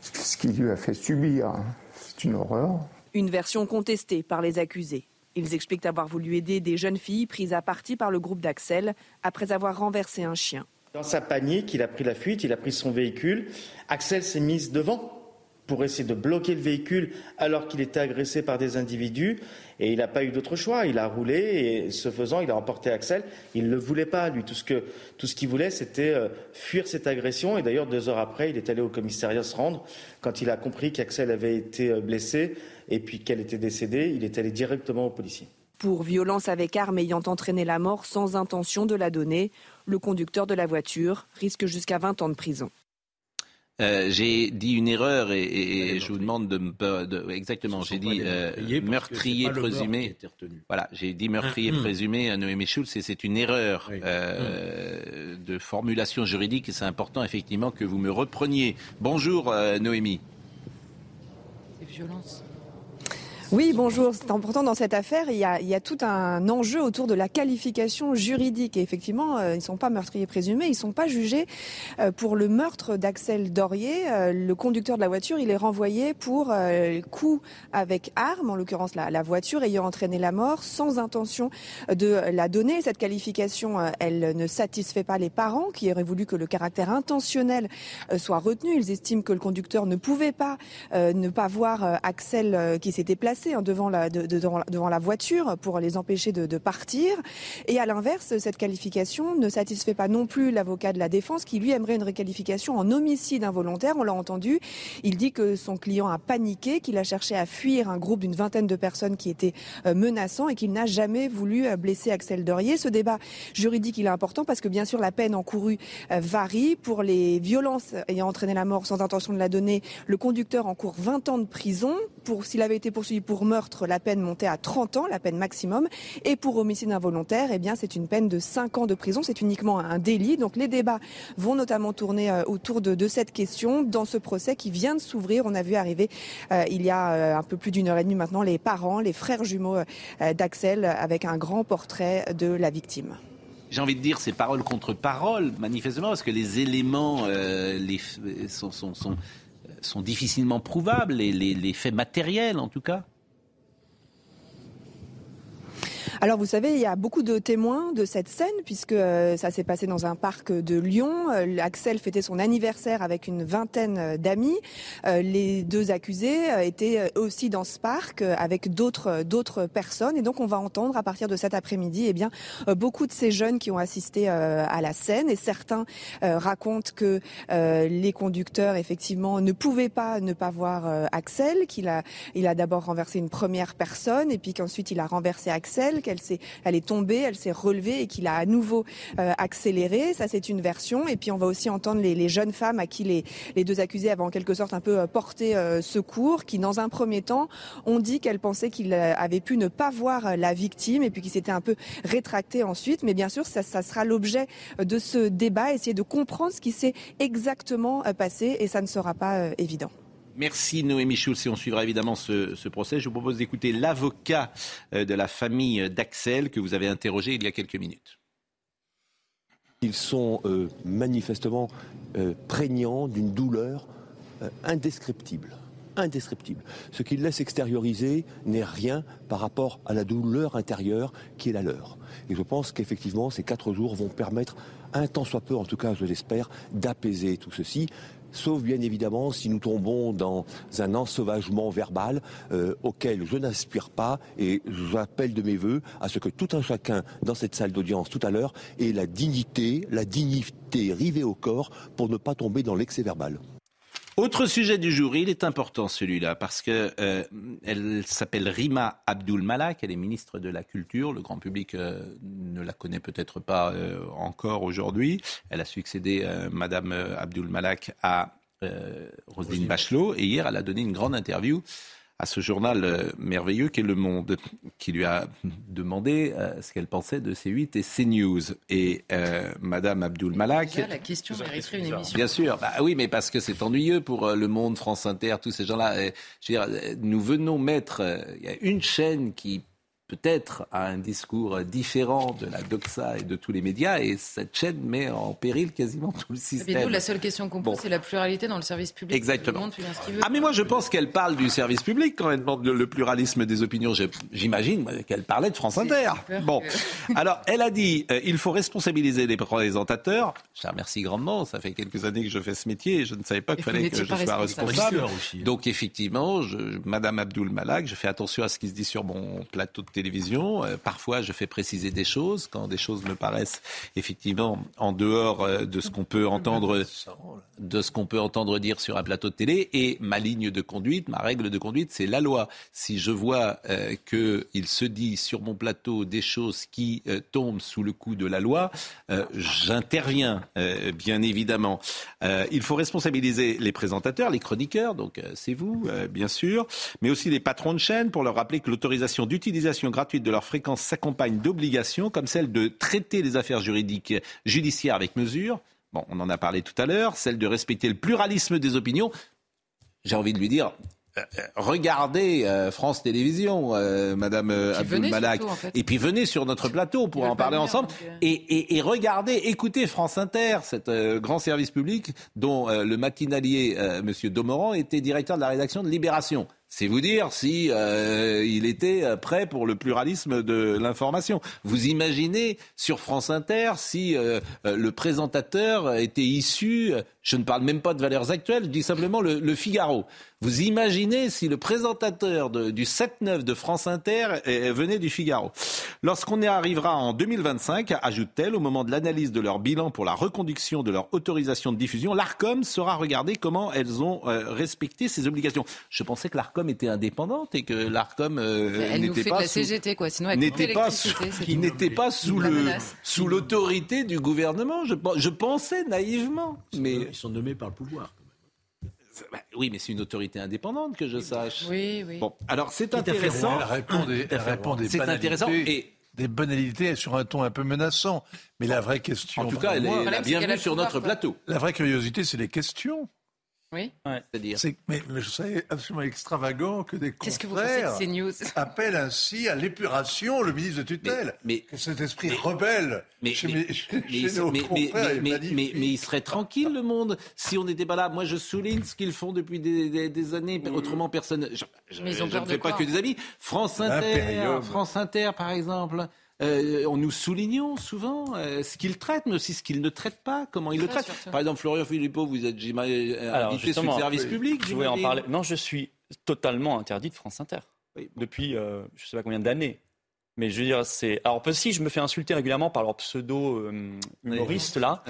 ce qui lui a fait subir. Hein. C'est une horreur. Une version contestée par les accusés. Ils expliquent avoir voulu aider des jeunes filles prises à partie par le groupe d'Axel après avoir renversé un chien. Dans sa panique, il a pris la fuite, il a pris son véhicule. Axel s'est mise devant pour essayer de bloquer le véhicule alors qu'il était agressé par des individus. Et il n'a pas eu d'autre choix. Il a roulé et ce faisant, il a emporté Axel. Il ne le voulait pas, lui. Tout ce qu'il voulait, c'était euh, fuir cette agression. Et d'ailleurs, deux heures après, il est allé au commissariat se rendre. Quand il a compris qu'Axel avait été euh, blessé et puis qu'elle était décédée, il est allé directement au policier. Pour violence avec arme ayant entraîné la mort sans intention de la donner, le conducteur de la voiture risque jusqu'à 20 ans de prison. Euh, j'ai dit une erreur et, je vous demande de me de, exactement. J'ai dit euh, meurtrier présumé. Voilà, j'ai dit meurtrier hum. présumé à Noémie Schulz et c'est une erreur euh, hum. de formulation juridique et c'est important effectivement que vous me repreniez. Bonjour Noémie. C'est violence. Oui, bonjour. C'est important dans cette affaire. Il y, a, il y, a, tout un enjeu autour de la qualification juridique. Et effectivement, euh, ils ne sont pas meurtriers présumés. Ils ne sont pas jugés euh, pour le meurtre d'Axel Dorier. Euh, le conducteur de la voiture, il est renvoyé pour coup avec arme, en l'occurrence la, la, voiture ayant entraîné la mort, sans intention de la donner. Cette qualification, elle ne satisfait pas les parents qui auraient voulu que le caractère intentionnel soit retenu. Ils estiment que le conducteur ne pouvait pas ne pas voir Axel qui s'était placé Hein, devant, la, devant, la voiture pour les empêcher de, partir. Et à l'inverse, cette qualification ne satisfait pas non plus l'avocat de la défense qui lui aimerait une réqualification en homicide involontaire. On l'a entendu. Il dit que son client a paniqué, qu'il a cherché à fuir un groupe d'une vingtaine de personnes qui étaient euh, menaçants et qu'il n'a jamais voulu euh, blesser Axel Dorier. Ce débat juridique, il est important parce que bien sûr la peine encourue euh, varie. Pour les violences ayant entraîné la mort sans intention de la donner, le conducteur encourt 20 ans de prison. Pour s'il avait été poursuivi pour meurtre, la peine montait à 30 ans, la peine maximum. Et pour homicide involontaire, eh bien, c'est une peine de 5 ans de prison. C'est uniquement un délit. Donc les débats vont notamment tourner euh, autour de, cette question dans ce procès qui vient de s'ouvrir. On a vu arriver euh, il y a euh, un peu plus d'une heure et demie maintenant les parents, les frères jumeaux d'Axel avec un grand portrait de la victime j'ai envie de dire, c'est parole contre parole, manifestement, parce que les éléments sont, sont difficilement prouvables, les, les, faits matériels en tout cas. Alors vous savez, il y a beaucoup de témoins de cette scène puisque euh, ça s'est passé dans un parc de Lyon. Euh, Axel fêtait son anniversaire avec une vingtaine euh, d'amis. Les deux accusés étaient aussi dans ce parc avec d'autres personnes et donc on va entendre à partir de cet après-midi eh bien beaucoup de ces jeunes qui ont assisté à la scène et certains racontent que les conducteurs effectivement ne pouvaient pas ne pas voir Axel, qu'il a il a d'abord renversé une première personne et puis qu'ensuite il a renversé Axel qu'elle s'est, elle est tombée, elle s'est relevée et qu'il a à nouveau euh, accéléré. Ça, c'est une version. Et puis, on va aussi entendre les, jeunes femmes à qui les, les, deux accusés avaient en quelque sorte un peu euh, porté euh, secours, qui, dans un premier temps, ont dit qu'elles pensaient qu'il avait pu ne pas voir la victime et puis qui s'était un peu rétracté ensuite. Mais bien sûr, ça, ça sera l'objet de ce débat, essayer de comprendre ce qui s'est exactement passé et ça ne sera pas évident. Merci Noémie Schulz et on suivra évidemment ce, procès. Je vous propose d'écouter l'avocat euh, de la famille d'Axel que vous avez interrogé il y a quelques minutes. Ils sont euh, manifestement euh, prégnants d'une douleur indescriptible. Indescriptible. Ce qu'ils laissent extérioriser n'est rien par rapport à la douleur intérieure qui est la leur. Et je pense qu'effectivement, ces quatre jours vont permettre, un temps soit peu en tout cas, je l'espère, d'apaiser tout ceci sauf bien évidemment si nous tombons dans un ensauvagement verbal euh, auquel je n'aspire pas et j'appelle de mes voeux à ce que tout un chacun dans cette salle d'audience tout à l'heure ait la dignité, la dignité rivée au corps pour ne pas tomber dans l'excès verbal. Autre sujet du jour, il est important celui-là parce que euh, elle s'appelle Rima Abdul Malak, elle est ministre de la Culture. Le grand public euh, ne la connaît peut-être pas euh, encore aujourd'hui. Elle a succédé Madame Abdul Malak à Roselyne Bachelot et hier elle a donné une grande interview à ce journal euh, merveilleux qu'est Le Monde, qui lui a demandé euh, ce qu'elle pensait de C8 et CNews. Et euh, Madame Abdul Malak. la question mériterait une émission. Bien sûr, bah oui, mais parce que c'est ennuyeux pour Le Monde, France Inter, tous ces gens-là. Je veux dire, nous venons mettre. Il y a une chaîne qui peut-être à un discours différent de la doxa et de tous les médias, et cette chaîne met en péril quasiment tout le système. Mais nous, la seule question qu'on pose, c'est la pluralité dans le service public. Exactement. ah, mais moi, je pense qu'elle parle du service public quand elle demande le pluralisme des opinions. J'imagine qu'elle parlait de France Inter. Bon. Alors, elle a dit euh, il faut responsabiliser les présentateurs. Je remercie grandement. Ça fait quelques années que je fais ce métier et je ne savais pas qu'il fallait que je sois responsable. Donc, effectivement, je, Madame Abdul Malak, je fais attention à ce qui se dit sur mon plateau de télévision. Euh, parfois, je fais préciser des choses quand des choses me paraissent effectivement en dehors euh, de ce qu'on peut entendre, de ce qu'on peut entendre dire sur un plateau de télé. Et ma ligne de conduite, ma règle de conduite, c'est la loi. Si je vois euh, qu'il se dit sur mon plateau des choses qui tombent sous le coup de la loi, j'interviens, bien évidemment. il faut responsabiliser les présentateurs, les chroniqueurs, donc c'est vous, bien sûr, mais aussi les patrons de chaîne pour leur rappeler que l'autorisation d'utilisation gratuite de leur fréquence s'accompagne d'obligations comme celle de traiter les affaires juridiques judiciaires avec mesure. Bon, on en a parlé tout à l'heure, celle de respecter le pluralisme des opinions. J'ai envie de lui dire, regardez France Télévisions, Madame Abdul Malak, et puis venez sur notre plateau pour en parler ensemble, et, et, et, regardez, écoutez France Inter, cet grand service public dont le matinalier Monsieur Domoran était directeur de la rédaction de Libération. C'est vous dire si euh, il était euh, prêt pour le pluralisme de l'information. Vous imaginez sur France Inter si euh, le présentateur était issu, je ne parle même pas de valeurs actuelles, je dis simplement le Figaro. Vous imaginez si le présentateur du 7-9 de France Inter venait du Figaro. Lorsqu'on y arrivera en 2025, ajoute-t-elle, au moment de l'analyse de leur bilan pour la reconduction de leur autorisation de diffusion, l'ARCOM saura regarder comment elles ont respecté ces obligations. Je pensais que l'ARCOM était indépendante et que l'ARCOM euh, n'était pas la CGT, quoi. Sinon, n'était pas sous, qui n'était pas sous le sous l'autorité du gouvernement. Je, je pensais naïvement, mais ils sont nommés par le pouvoir. Bah, oui, mais c'est une autorité indépendante que je sache. Oui, oui. Bon, alors c'est intéressant. Elle répond des, c'est intéressant et des banalités sur un ton un peu menaçant. Mais la vraie question. En tout cas, elle est, bienvenue sur notre plateau. La vraie curiosité, c'est les questions. Oui. C'est-à-dire. Mais, mais, je sais absolument extravagant que des Qu'est-ce que vous pensez de news appellent ainsi à l'épuration le ministre de tutelle. Mais, que cet esprit rebelle mais, chez, mais, mais, il serait tranquille le monde si on n'était pas là. Moi, je souligne ce qu'ils font depuis des, années. Autrement, personne. Je, ne fais pas que des amis. France Inter, France Inter, par exemple. Euh, on nous soulignons souvent euh, ce qu'ils traitent, mais aussi ce qu'ils ne traitent pas, comment ils le traitent. Par exemple, Florian Philippot, vous êtes euh, invité sur le service public. Je voulais en parler. Non, je suis totalement interdit de France Inter depuis je ne sais pas combien d'années. Mais je veux dire, c'est. Alors, si je me fais insulter régulièrement par leur pseudo humoriste là,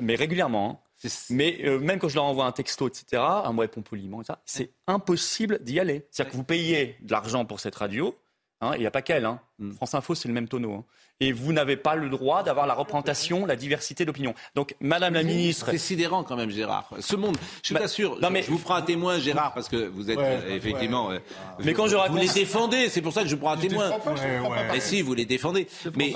mais régulièrement. Hein. Mais même quand je leur envoie un texto, etc., un mot répond poliment, c'est impossible d'y aller. C'est-à-dire que vous payez de l'argent pour cette radio, Hein, il n'y a pas qu'elle. Hein. Mm. France Info, c'est le même tonneau. Hein. Et vous n'avez pas le droit d'avoir la représentation, la diversité d'opinion. Donc, Madame la Ministre... C'est sidérant quand même, Gérard. Ce monde, je suis bah, pas sûr. Non, mais... Je vous ferai un témoin, Gérard, parce que vous êtes euh, effectivement... Euh, mais quand je raconte... Vous les défendez, c'est pour ça que je prends un témoin. Mais si, vous les défendez. Mais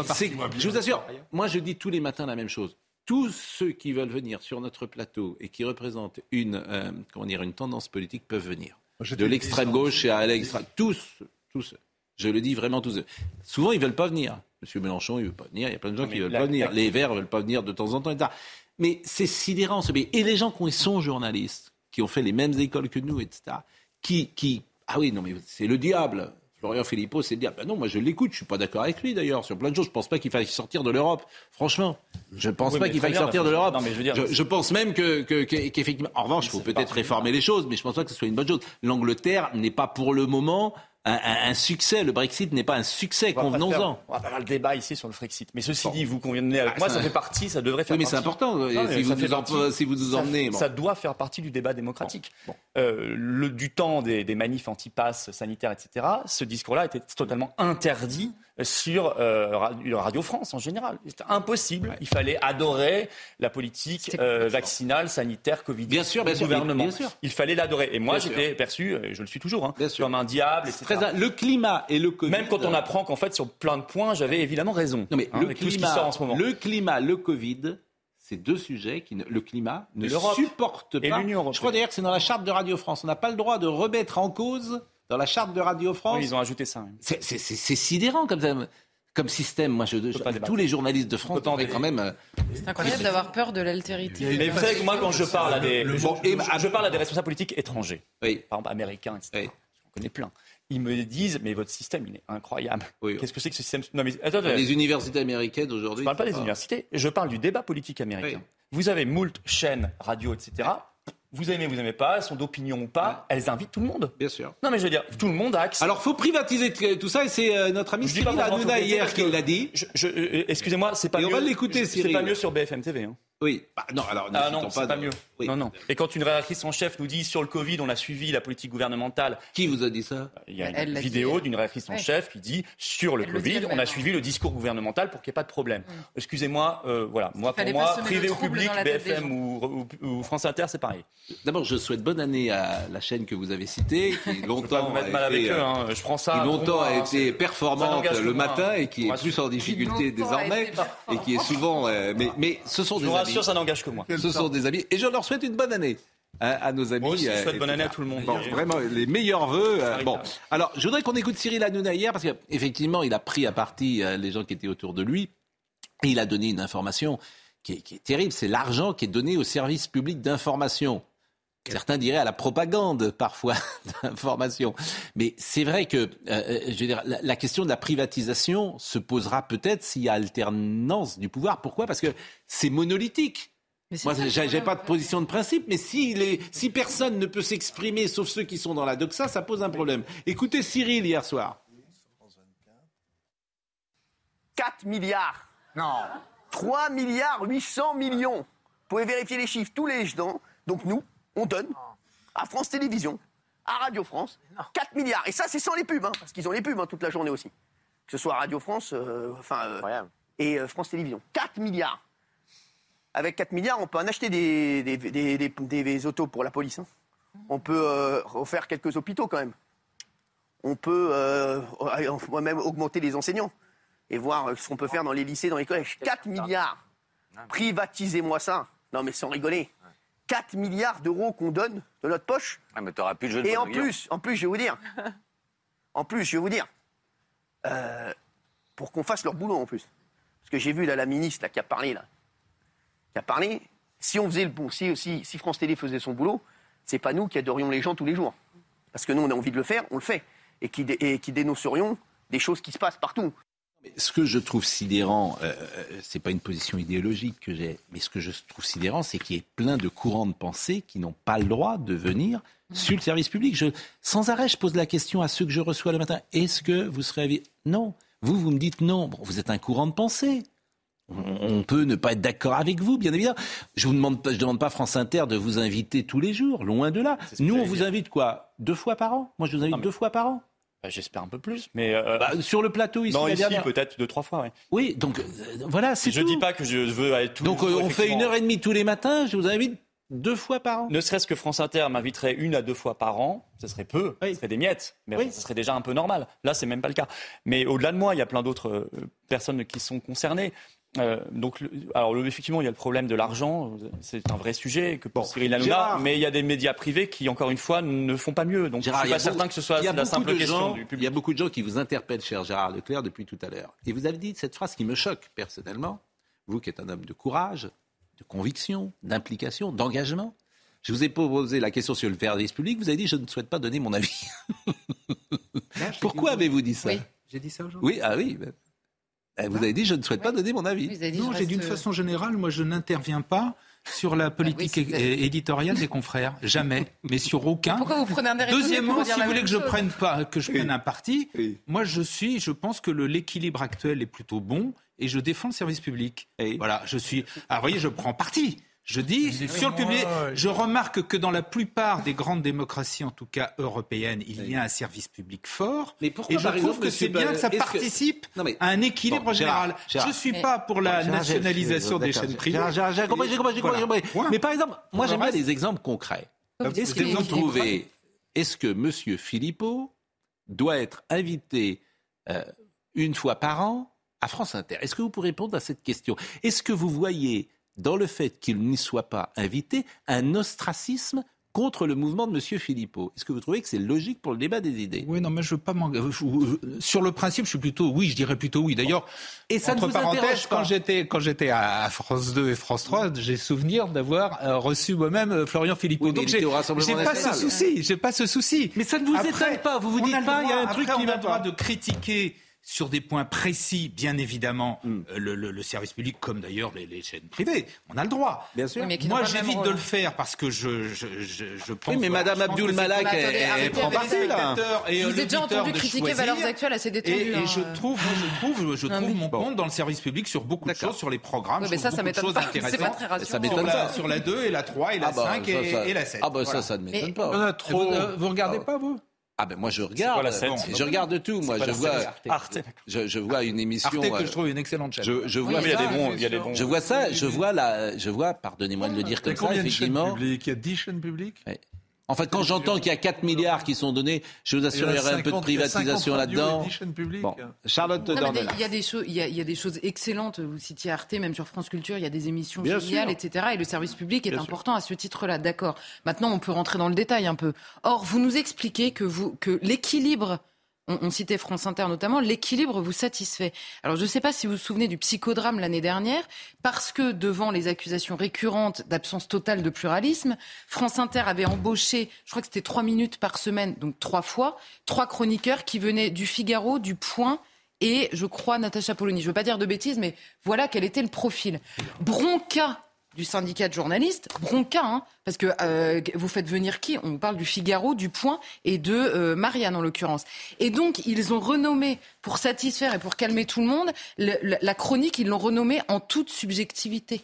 je vous assure, moi je dis tous les matins la même chose tous ceux qui veulent venir sur notre plateau et qui représentent une, euh, comment dire, une tendance politique peuvent venir. De l'extrême gauche à l'extrême. Tous, tous. Je le dis vraiment tous. Souvent, ils ne veulent pas venir. Monsieur Mélenchon, il ne veut pas venir. Il y a plein de gens qui ne veulent pas venir. Les Verts ne veulent pas venir de temps en temps, etc. Mais c'est sidérant ce pays. Et les gens qui sont journalistes, qui ont fait les mêmes écoles que nous, etc., qui, qui ah oui, non, mais c'est le diable. Florian Philippot, c'est le diable. Ben non, moi je l'écoute, je suis pas d'accord avec lui d'ailleurs sur plein de choses. Je pense pas qu'il faille sortir de l'Europe. Franchement, je pense pas qu'il faille sortir de l'Europe. Je, je, pense même que, qu'effectivement, en revanche, il faut peut-être réformer les choses, mais je pense pas que ce soit une bonne chose. L'Angleterre n'est pas pour le moment un, succès. Le Brexit n'est pas un succès, convenons-en. On va pas faire le débat ici sur le Frexit. Mais ceci dit, vous convenez avec ah, moi, ça, fait partie, ça devrait faire oui, mais c'est important si, vous nous si, vous nous emmenez. Ça, doit faire partie du débat démocratique. Euh, le, du temps des, des manifs anti-pass sanitaires, etc., ce discours-là était totalement interdit sur euh, Radio France en général. C'était impossible. Il fallait adorer la politique euh, vaccinale, sanitaire, Covid. Bien sûr, bien gouvernement. Bien sûr. Il fallait l'adorer. Et moi, j'étais perçu, et je le suis toujours, hein, comme un diable. Très, le climat et le Covid. Même quand on apprend qu'en fait, sur plein de points, j'avais évidemment raison. Non, mais hein, le climat, tout ce qui sort en ce moment. Le climat, le Covid, c'est deux sujets qui le climat ne supporte pas. Je crois d'ailleurs que c'est dans la charte de Radio France. On n'a pas le droit de remettre en cause dans la charte de Radio France. ils ont ajouté ça. C'est sidérant comme Comme système, moi, je, tous les journalistes de France quand même. Euh, c'est incroyable d'avoir peur de l'altérité. Mais vous savez que moi, quand je parle à des, je, parle à des responsables politiques étrangers, par exemple américains, etc. On connaît plein ils me disent mais votre système il est incroyable. Qu'est-ce que c'est que ce système? Non mais les universités américaines aujourd'hui. Je parle pas des universités, je parle du débat politique américain. Vous avez moult chaînes, radio, etc vous aimez, vous n'aimez pas, elles sont d'opinion ou pas, elles invitent tout le monde. Bien sûr. Non, mais je veux dire, tout le monde a accès. Alors, faut privatiser tout ça, et c'est euh, notre ami Cyril Hanouna hier qui l'a dit. Euh, excusez-moi, c'est pas mieux. on va l'écouter, C'est pas mieux sur BFM TV. Hein. Oui. Bah, non, alors, ah non, c'est pas, mieux. Non, non. Et quand une rédactrice en chef nous dit sur le Covid, on a suivi la politique gouvernementale. Qui vous a dit ça? Il y a une vidéo d'une rédactrice en chef qui dit sur le Covid, on a suivi le discours gouvernemental pour qu'il n'y ait pas de problème. Mm. Excusez-moi, euh, voilà. Moi, pour moi, privé ou public, BFM ou, France Inter, c'est pareil. D'abord, je souhaite bonne année à la chaîne que vous avez citée, qui longtemps a mal avec eux, euh, hein. Je prends ça. Qui longtemps a été performante le matin et qui est plus en difficulté désormais et qui est souvent. Euh, mais, mais ce sont des. Rassure, ça n'engage que moi. Ce sont des amis. Et je leur souhaite une bonne année. à, nos amis. Moi aussi, je euh, souhaite bonne année à tout le monde. Bon, vraiment, les meilleurs vœux. euh, bon, alors, je voudrais qu'on écoute Cyril Hanouna hier, parce qu'effectivement, il a pris à partie euh, les gens qui étaient autour de lui, et il a donné une information qui est, qui est terrible, c'est l'argent qui est donné au service public d'information. Certains diraient à la propagande parfois d'information. Mais c'est vrai que euh, euh, je veux dire, la, la question de la privatisation se posera peut-être s'il y a alternance du pouvoir. Pourquoi? Parce que c'est monolithique. Moi, j'ai pas de position de principe, mais si, les, si personne ne peut s'exprimer, sauf ceux qui sont dans la doxa, ça pose un problème. Écoutez Cyril hier soir. 4 milliards. Non. 3 milliards 800 millions. Vous pouvez vérifier les chiffres tous les ans. Donc nous, on donne à France Télévisions, à Radio France, 4 milliards. Et ça, c'est sans les pubs, hein, parce qu'ils ont les pubs hein, toute la journée aussi. Que ce soit Radio France, euh, enfin, euh, et euh, France Télévisions. 4 milliards. Avec 4 milliards, on peut en acheter des, des, des- des- des autos pour la police. hein. On peut euh, refaire quelques hôpitaux quand même. On peut euh, même augmenter les enseignants et voir ce qu'on peut faire dans les lycées, dans les collèges. 4 milliards. Privatisez-moi ça. Non, mais sans rigoler. 4 milliards d'euros qu'on donne de notre poche. Ah, mais t'auras plus de jeu de Et en plus, en plus, je vais vous dire. En plus, je vais vous dire. euh, pour qu'on fasse leur boulot en plus. Parce que j'ai vu là la ministre là, qui a parlé là. Qui a parlé. Si on faisait le bon, si, si, si France Télé faisait son boulot, c'est pas nous qui adorions les gens tous les jours. Parce que nous, on a envie de le faire, on le fait. Et qui, dé- et qui dénoncerions des choses qui se passent partout. Ce que je trouve sidérant, euh, euh, c'est pas une position idéologique que j'ai, mais ce que je trouve sidérant, c'est qu'il y ait plein de courants de pensée qui n'ont pas le droit de venir sur le service public. Je, sans arrêt, je pose la question à ceux que je reçois le matin. Est-ce que vous serez Non. Vous, vous me dites non. Bon, vous êtes un courant de pensée. On peut ne pas être d'accord avec vous, bien évidemment. Je vous demande pas, je demande pas France Inter de vous inviter tous les jours, loin de là. Nous, on vous invite quoi? Deux fois par an? Moi, je vous invite deux fois par an. Bah, J'espère un peu plus, mais euh, Bah, sur le plateau ici, non, la ici dernière- peut-être deux trois fois. Oui. Oui, donc euh, voilà, c'est Je tout. dis pas que je veux aller tous les Donc jours, on fait une heure et demie tous les matins. Je vous invite deux fois par an. Ne serait-ce que France Inter m'inviterait une à deux fois par an, ce serait peu, ce serait des miettes, mais Oui. ce serait déjà un peu normal. Là, c'est même pas le cas. Mais au-delà de moi, il y a plein d'autres euh, personnes qui sont concernées. Euh, donc, le- alors le- effectivement, il y a le problème de l'argent, c'est un vrai sujet que pour Cyril Hanouna, Gérard. mais il y a des médias privés qui, encore une fois, ne font pas mieux. Donc, Gérard, je il y suis a pas certain beaucoup- que ce soit la simple de question gens- du public. Il y a beaucoup de gens qui vous interpellent, cher Gérard Leclerc, depuis tout à l'heure. Et vous avez dit cette phrase qui me choque personnellement. Vous qui êtes un homme de courage, de conviction, d'implication, d'engagement. Je vous ai posé la question sur le service public. Vous avez dit je ne souhaite pas donner mon avis. Pourquoi avez-vous dit ça? J'ai dit ça aujourd'hui Oui, ah oui. Eh, Vous avez dit je ne souhaite pas donner mon avis. Non, j'ai d'une façon générale, moi je n'interviens pas sur la politique oui, c'est- é- éditoriale des confrères, jamais, mais sur aucun. Pourquoi vous prenez un Deuxièmement, si vous voulez que je prenne pas, que je prenne un parti, moi je suis, je pense que l'équilibre actuel est plutôt bon et je défends le service public. Voilà, je suis. Alors, vous voyez, je prends parti. Je dis sur le public, je remarque que dans la plupart des grandes démocraties, en tout cas européennes, il y a un service public fort. Mais pourquoi, et je par trouve exemple, que c'est bien que ça que- participe Non, mais- à un équilibre Bon, général. Gérard. Je suis Mais- pas pour la Gérard, nationalisation des chaînes privées. J'ai compris, j'ai compris, j'ai compris, Voilà. j'ai compris. Mais par exemple, moi j'aime bien des exemples concrets. Est-ce que vous trouvez, est-ce que M. Philippot doit être invité euh, une fois par an à France Inter? Est-ce que vous pouvez répondre à cette question? Est-ce que vous voyez dans le fait qu'il n'y soit pas invité un ostracisme contre le mouvement de M. Philippot Est-ce que vous trouvez que c'est logique pour le débat des idées? Oui, non, mais je veux pas m'en- je- je- Sur le principe, je suis plutôt oui, je dirais plutôt oui. D'ailleurs, Et ça ne entre vous parenthèses, quand j'étais quand j'étais à France 2 et France 3, j'ai souvenir d'avoir euh, reçu moi-même euh, Florian Philippot. Oui, Donc j'ai pas ce souci, j'ai pas ce souci. Mais ça ne vous étonne pas, vous vous dites pas, il y a un truc qui va droit de critiquer sur des points précis, bien évidemment, Hmm. euh, le, le- le service public, comme d'ailleurs les, les chaînes privées. On a le droit. Bien sûr. Oui, mais qui n'ont Moi, pas le même j'évite de le faire parce que je, je, je, je pense. Oui, mais Madame Abdul Malak, elle, elle prend parti là. et vous ai déjà entendu critiquer choisir. Valeurs Actuelles assez détendu. Et, et hein. je trouve, je trouve, je Non, trouve mais- mon compte dans le service public sur beaucoup de choses, sur les programmes, Ouais, mais ça, ça m'étonne choses pas. C'est pas très rassurant. Sur la, sur la 2 et la 3 et la Ah bah, 5 et, ça- et la 7. Ah bah ça, ça ne m'étonne pas. On a trop. Vous, Vous, euh, regardez pas, vous? Ah ben moi je regarde. quoi la Bon, je regarde tout. Moi je vois, Arte. je, je vois une émission. Arte, que euh, je trouve une excellente chaîne. je, je vois Oui, il y a ça, des bons, il y a des bons. Je vois ça. Je vois la. Je vois. Pardonnez-moi de le dire Il y comme a ça. combien de chaînes Effectivement. publiques? Il y a 10 chaînes publiques? En fait, quand j'entends qu'il y a 4 milliards qui sont donnés, je vous assure, il y aurait un peu de privatisation là-dedans. Bon. Charlotte Non, mais. Il y, a des choses, il, y a, il y a des choses excellentes. Vous citiez Arte, même sur France Culture, il y a des émissions Bien géniales, sûr. etc. Et le service public est Bien sûr. important à ce titre-là, d'accord. Maintenant, on peut rentrer dans le détail un peu. Or, vous nous expliquez que, vous, que l'équilibre, on, on citait France Inter notamment, l'équilibre vous satisfait. Alors, je ne sais pas si vous vous souvenez du psychodrame l'année dernière, parce que devant les accusations récurrentes d'absence totale de pluralisme, France Inter avait embauché, je crois que c'était trois minutes par semaine, donc trois fois, trois chroniqueurs qui venaient du Figaro, du Point et je crois Natacha Polony. Je ne veux pas dire de bêtises, mais voilà quel était le profil. Bronca du syndicat de journalistes, bronca, hein, parce que euh, vous faites venir qui? On parle du Figaro, du Point et de euh, Marianne en l'occurrence. Et donc ils ont renommé, pour satisfaire et pour calmer tout le monde, la chronique, ils l'ont renommée en toute subjectivité.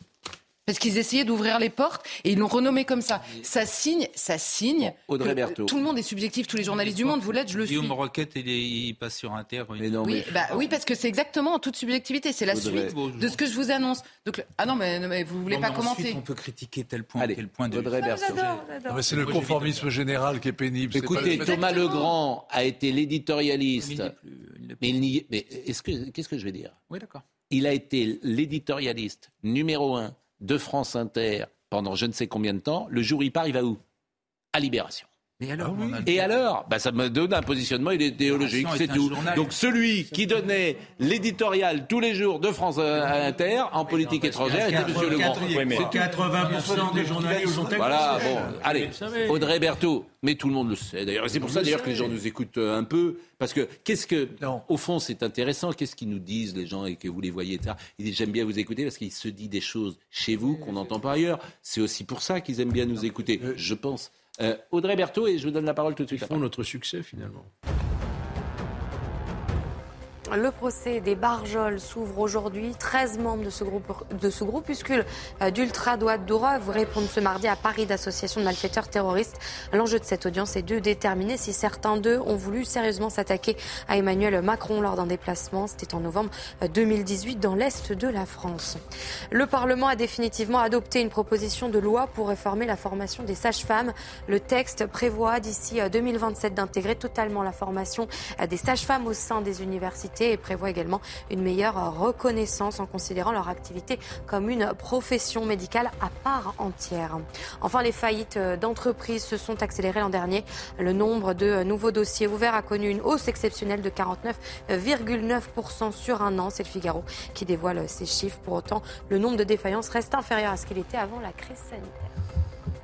Parce qu'ils essayaient d'ouvrir les portes et ils l'ont renommé comme ça. Ça signe, ça signe. Audrey Berthaud. Tout le monde est subjectif, tous les journalistes du monde, vous l'êtes, je le suis. Guillaume Roquette, il, il passe sur Inter. Mais non, Oui, bah oui, parce que c'est exactement en toute subjectivité. C'est la Audrey. suite de ce que je vous annonce. Donc, ah non, mais, mais vous voulez Non, pas mais commenter ensuite, on peut critiquer tel point, Allez, tel point de Audrey mais c'est le conformisme général qui est pénible. Écoutez, le- Thomas Legrand a été l'éditorialiste. Mais mais qu'est-ce que je vais dire? Oui, d'accord. Il a été l'éditorialiste numéro un de France Inter pendant je ne sais combien de temps. Le jour où il part, il va où? À Libération. Mais alors, on a le- Et alors bah, Ça me donne un positionnement idéologique, c'est est un tout. journal. Donc celui qui donnait l'éditorial tous les jours de France euh, Inter en politique étrangère était M. Legrand. Mais 80% des journalistes sont Voilà, bon, allez, Audrey Berthaud, mais tout le monde le sait d'ailleurs. Et C'est pour ça d'ailleurs que les gens nous écoutent euh, un peu, parce que qu'est-ce que, au fond, c'est intéressant, qu'est-ce qu'ils nous disent les gens et que vous les voyez, etc. Ils disent j'aime bien vous écouter parce qu'il se dit des choses chez vous qu'on n'entend pas ailleurs. C'est aussi pour ça qu'ils aiment bien nous écouter, je pense. Euh, Audrey Berthaud, et je vous donne la parole tout de suite. Ils font notre succès finalement. Le procès des Barjols s'ouvre aujourd'hui. 13 membres de ce, groupe, de ce groupuscule euh, d'ultra-droite doivent répondre ce mardi à Paris d'associations de malfaiteurs terroristes. L'enjeu de cette audience est de déterminer si certains d'eux ont voulu sérieusement s'attaquer à Emmanuel Macron lors d'un déplacement. C'était en novembre euh, 2018 dans l'Est de la France. Le Parlement a définitivement adopté une proposition de loi pour réformer la formation des sages-femmes. Le texte prévoit d'ici euh, 2027 d'intégrer totalement la formation euh, des sages-femmes au sein des universités et prévoit également une meilleure reconnaissance en considérant leur activité comme une profession médicale à part entière. Enfin, les faillites euh, d'entreprises se sont accélérées l'an dernier. Le nombre de euh, nouveaux dossiers ouverts a connu une hausse exceptionnelle de 49,9% sur un an. C'est le Figaro qui dévoile ces chiffres. Pour autant, le nombre de défaillances reste inférieur à ce qu'il était avant la crise sanitaire.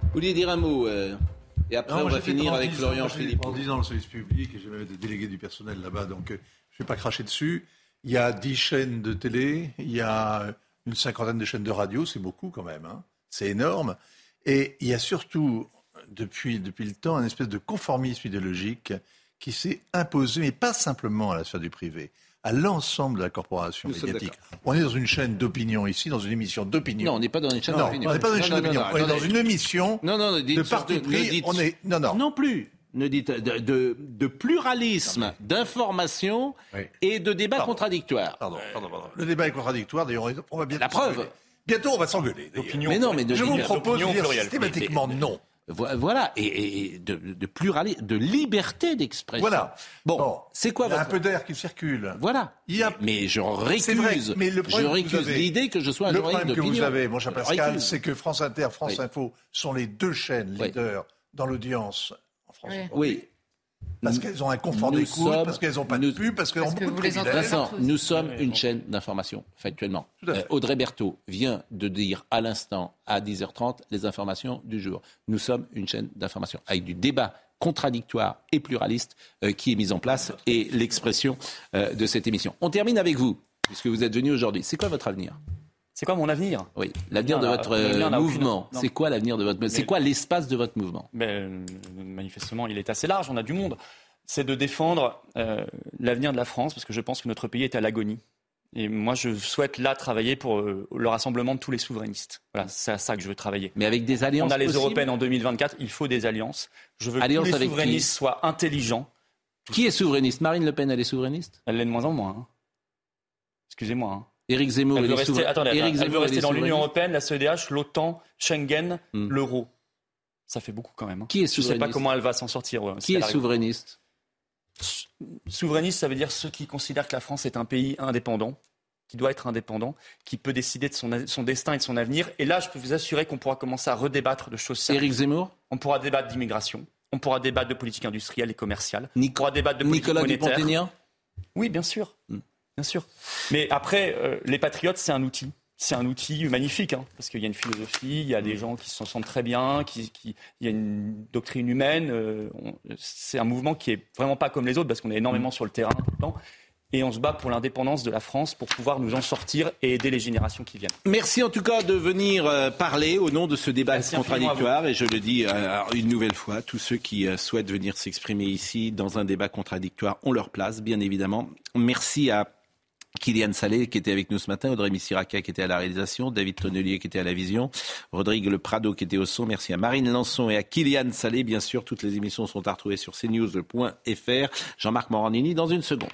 Vous vouliez dire un mot euh, Et après, Non, on va finir 30 avec Florian Philippe. 30 ans dans le service public et j'ai même des délégués du personnel là-bas, donc euh, je ne vais pas cracher dessus. Il y a 10 chaînes de télé, il y a une cinquantaine de chaînes de radio, c'est beaucoup quand même, hein. c'est énorme. Et il y a surtout, depuis, depuis le temps, un espèce de conformisme idéologique qui s'est imposé, mais pas simplement à la sphère du privé, à l'ensemble de la corporation Nous médiatique. On est dans une chaîne d'opinion ici, dans une émission d'opinion. Non, on n'est pas dans une chaîne d'opinion. On n'est pas dans une Non, chaîne non, d'opinion. non, On est dans une émission de parti pris. dites- On est non, non. Non plus. Ne dites de, de- de pluralisme, d'information et de débat contradictoire. Pardon, pardon, pardon. Le débat est contradictoire. D'ailleurs, on va bientôt. La preuve. Bientôt, on va s'engueuler. Mais non, mais de- je vous propose de dire systématiquement Mais- non. Vo- Voilà, et, et de, de pluralisme, de liberté d'expression. Voilà. Bon, c'est quoi Il y a votre... un peu d'air qui circule. Voilà. Il y a... Mais je C'est vrai, récuse, mais le je récuse l'idée que je sois un Le journaliste problème que vous avez, mon cher Pascal, récuse. c'est que France Inter, France Oui. Info sont les deux chaînes Oui. leaders dans l'audience en France. Oui. Oui. Parce qu'elles ont un confort Nous d'écoute, sommes- parce qu'elles n'ont pas de pub, parce qu'elles ont que beaucoup de privilèges. Vincent, nous sommes une chaîne d'information, factuellement. Euh, Audrey Berthaud vient de dire à l'instant, à 10h30, les informations du jour. Nous sommes une chaîne d'information avec du débat contradictoire et pluraliste euh, qui est mis en place et l'expression euh, de cette émission. On termine avec vous, puisque vous êtes venu aujourd'hui. C'est quoi votre avenir? C'est quoi mon avenir Oui, l'avenir de votre euh, aucune- mouvement. C'est quoi l'avenir de votre C'est quoi l'espace de votre mouvement? Mais, euh, manifestement, il est assez large, on a du monde. C'est de défendre euh, l'avenir de la France, parce que je pense que notre pays est à l'agonie. Et moi, je souhaite là travailler pour euh, le rassemblement de tous les souverainistes. Voilà, c'est à ça que je veux travailler. Mais avec des alliances On a les possibles? européennes en 2024, il faut des alliances. Je veux que tous les souverainistes soient intelligents. Qui est souverainiste? Marine Le Pen, elle est souverainiste? Elle l'est de moins en moins. hein. Excusez-moi. hein. Éric Zemmour, Elle veut est rester, souverain- attendez, Éric elle Zemmour, veut rester est dans l'Union souverainiste européenne, la CEDH, l'OTAN, Schengen, l'euro. Ça fait beaucoup quand même. Hein. Qui est Je ne sais pas comment elle va s'en sortir. si Qui est souverainiste Souverainiste, ça veut dire ceux qui considèrent que la France est un pays indépendant, qui doit être indépendant, qui peut décider de son, son destin et de son avenir. Et là, je peux vous assurer qu'on pourra commencer à redébattre de choses sérieuses. Éric Zemmour On pourra débattre d'immigration. On pourra débattre de politique industrielle et commerciale. on pourra débattre de politique Nicolas monétaire. Oui, bien sûr. Bien sûr. Mais après, euh, les patriotes, c'est un outil. C'est un outil magnifique, hein, parce qu'il y a une philosophie, il y a des gens qui s'en sentent très bien, qui, qui- il y a une doctrine humaine. euh, on- c'est un mouvement qui est vraiment pas comme les autres, parce qu'on est énormément sur le terrain tout le temps. Et on se bat pour l'indépendance de la France, pour pouvoir nous en sortir et aider les générations qui viennent. Merci en tout cas de venir euh, parler au nom de ce débat Merci contradictoire. Et je le dis une nouvelle fois, tous ceux qui souhaitent venir s'exprimer ici dans un débat contradictoire ont leur place, bien évidemment. Merci à Kylian Salé qui était avec nous ce matin, Audrey Missiraka qui était à la réalisation, David Tonnelier qui était à la vision, Rodrigue Le Prado qui était au son. Merci à Marine Lançon et à Kylian Salé. Bien sûr, toutes les émissions sont à retrouver sur cnews.fr. Jean-Marc Morandini dans une seconde.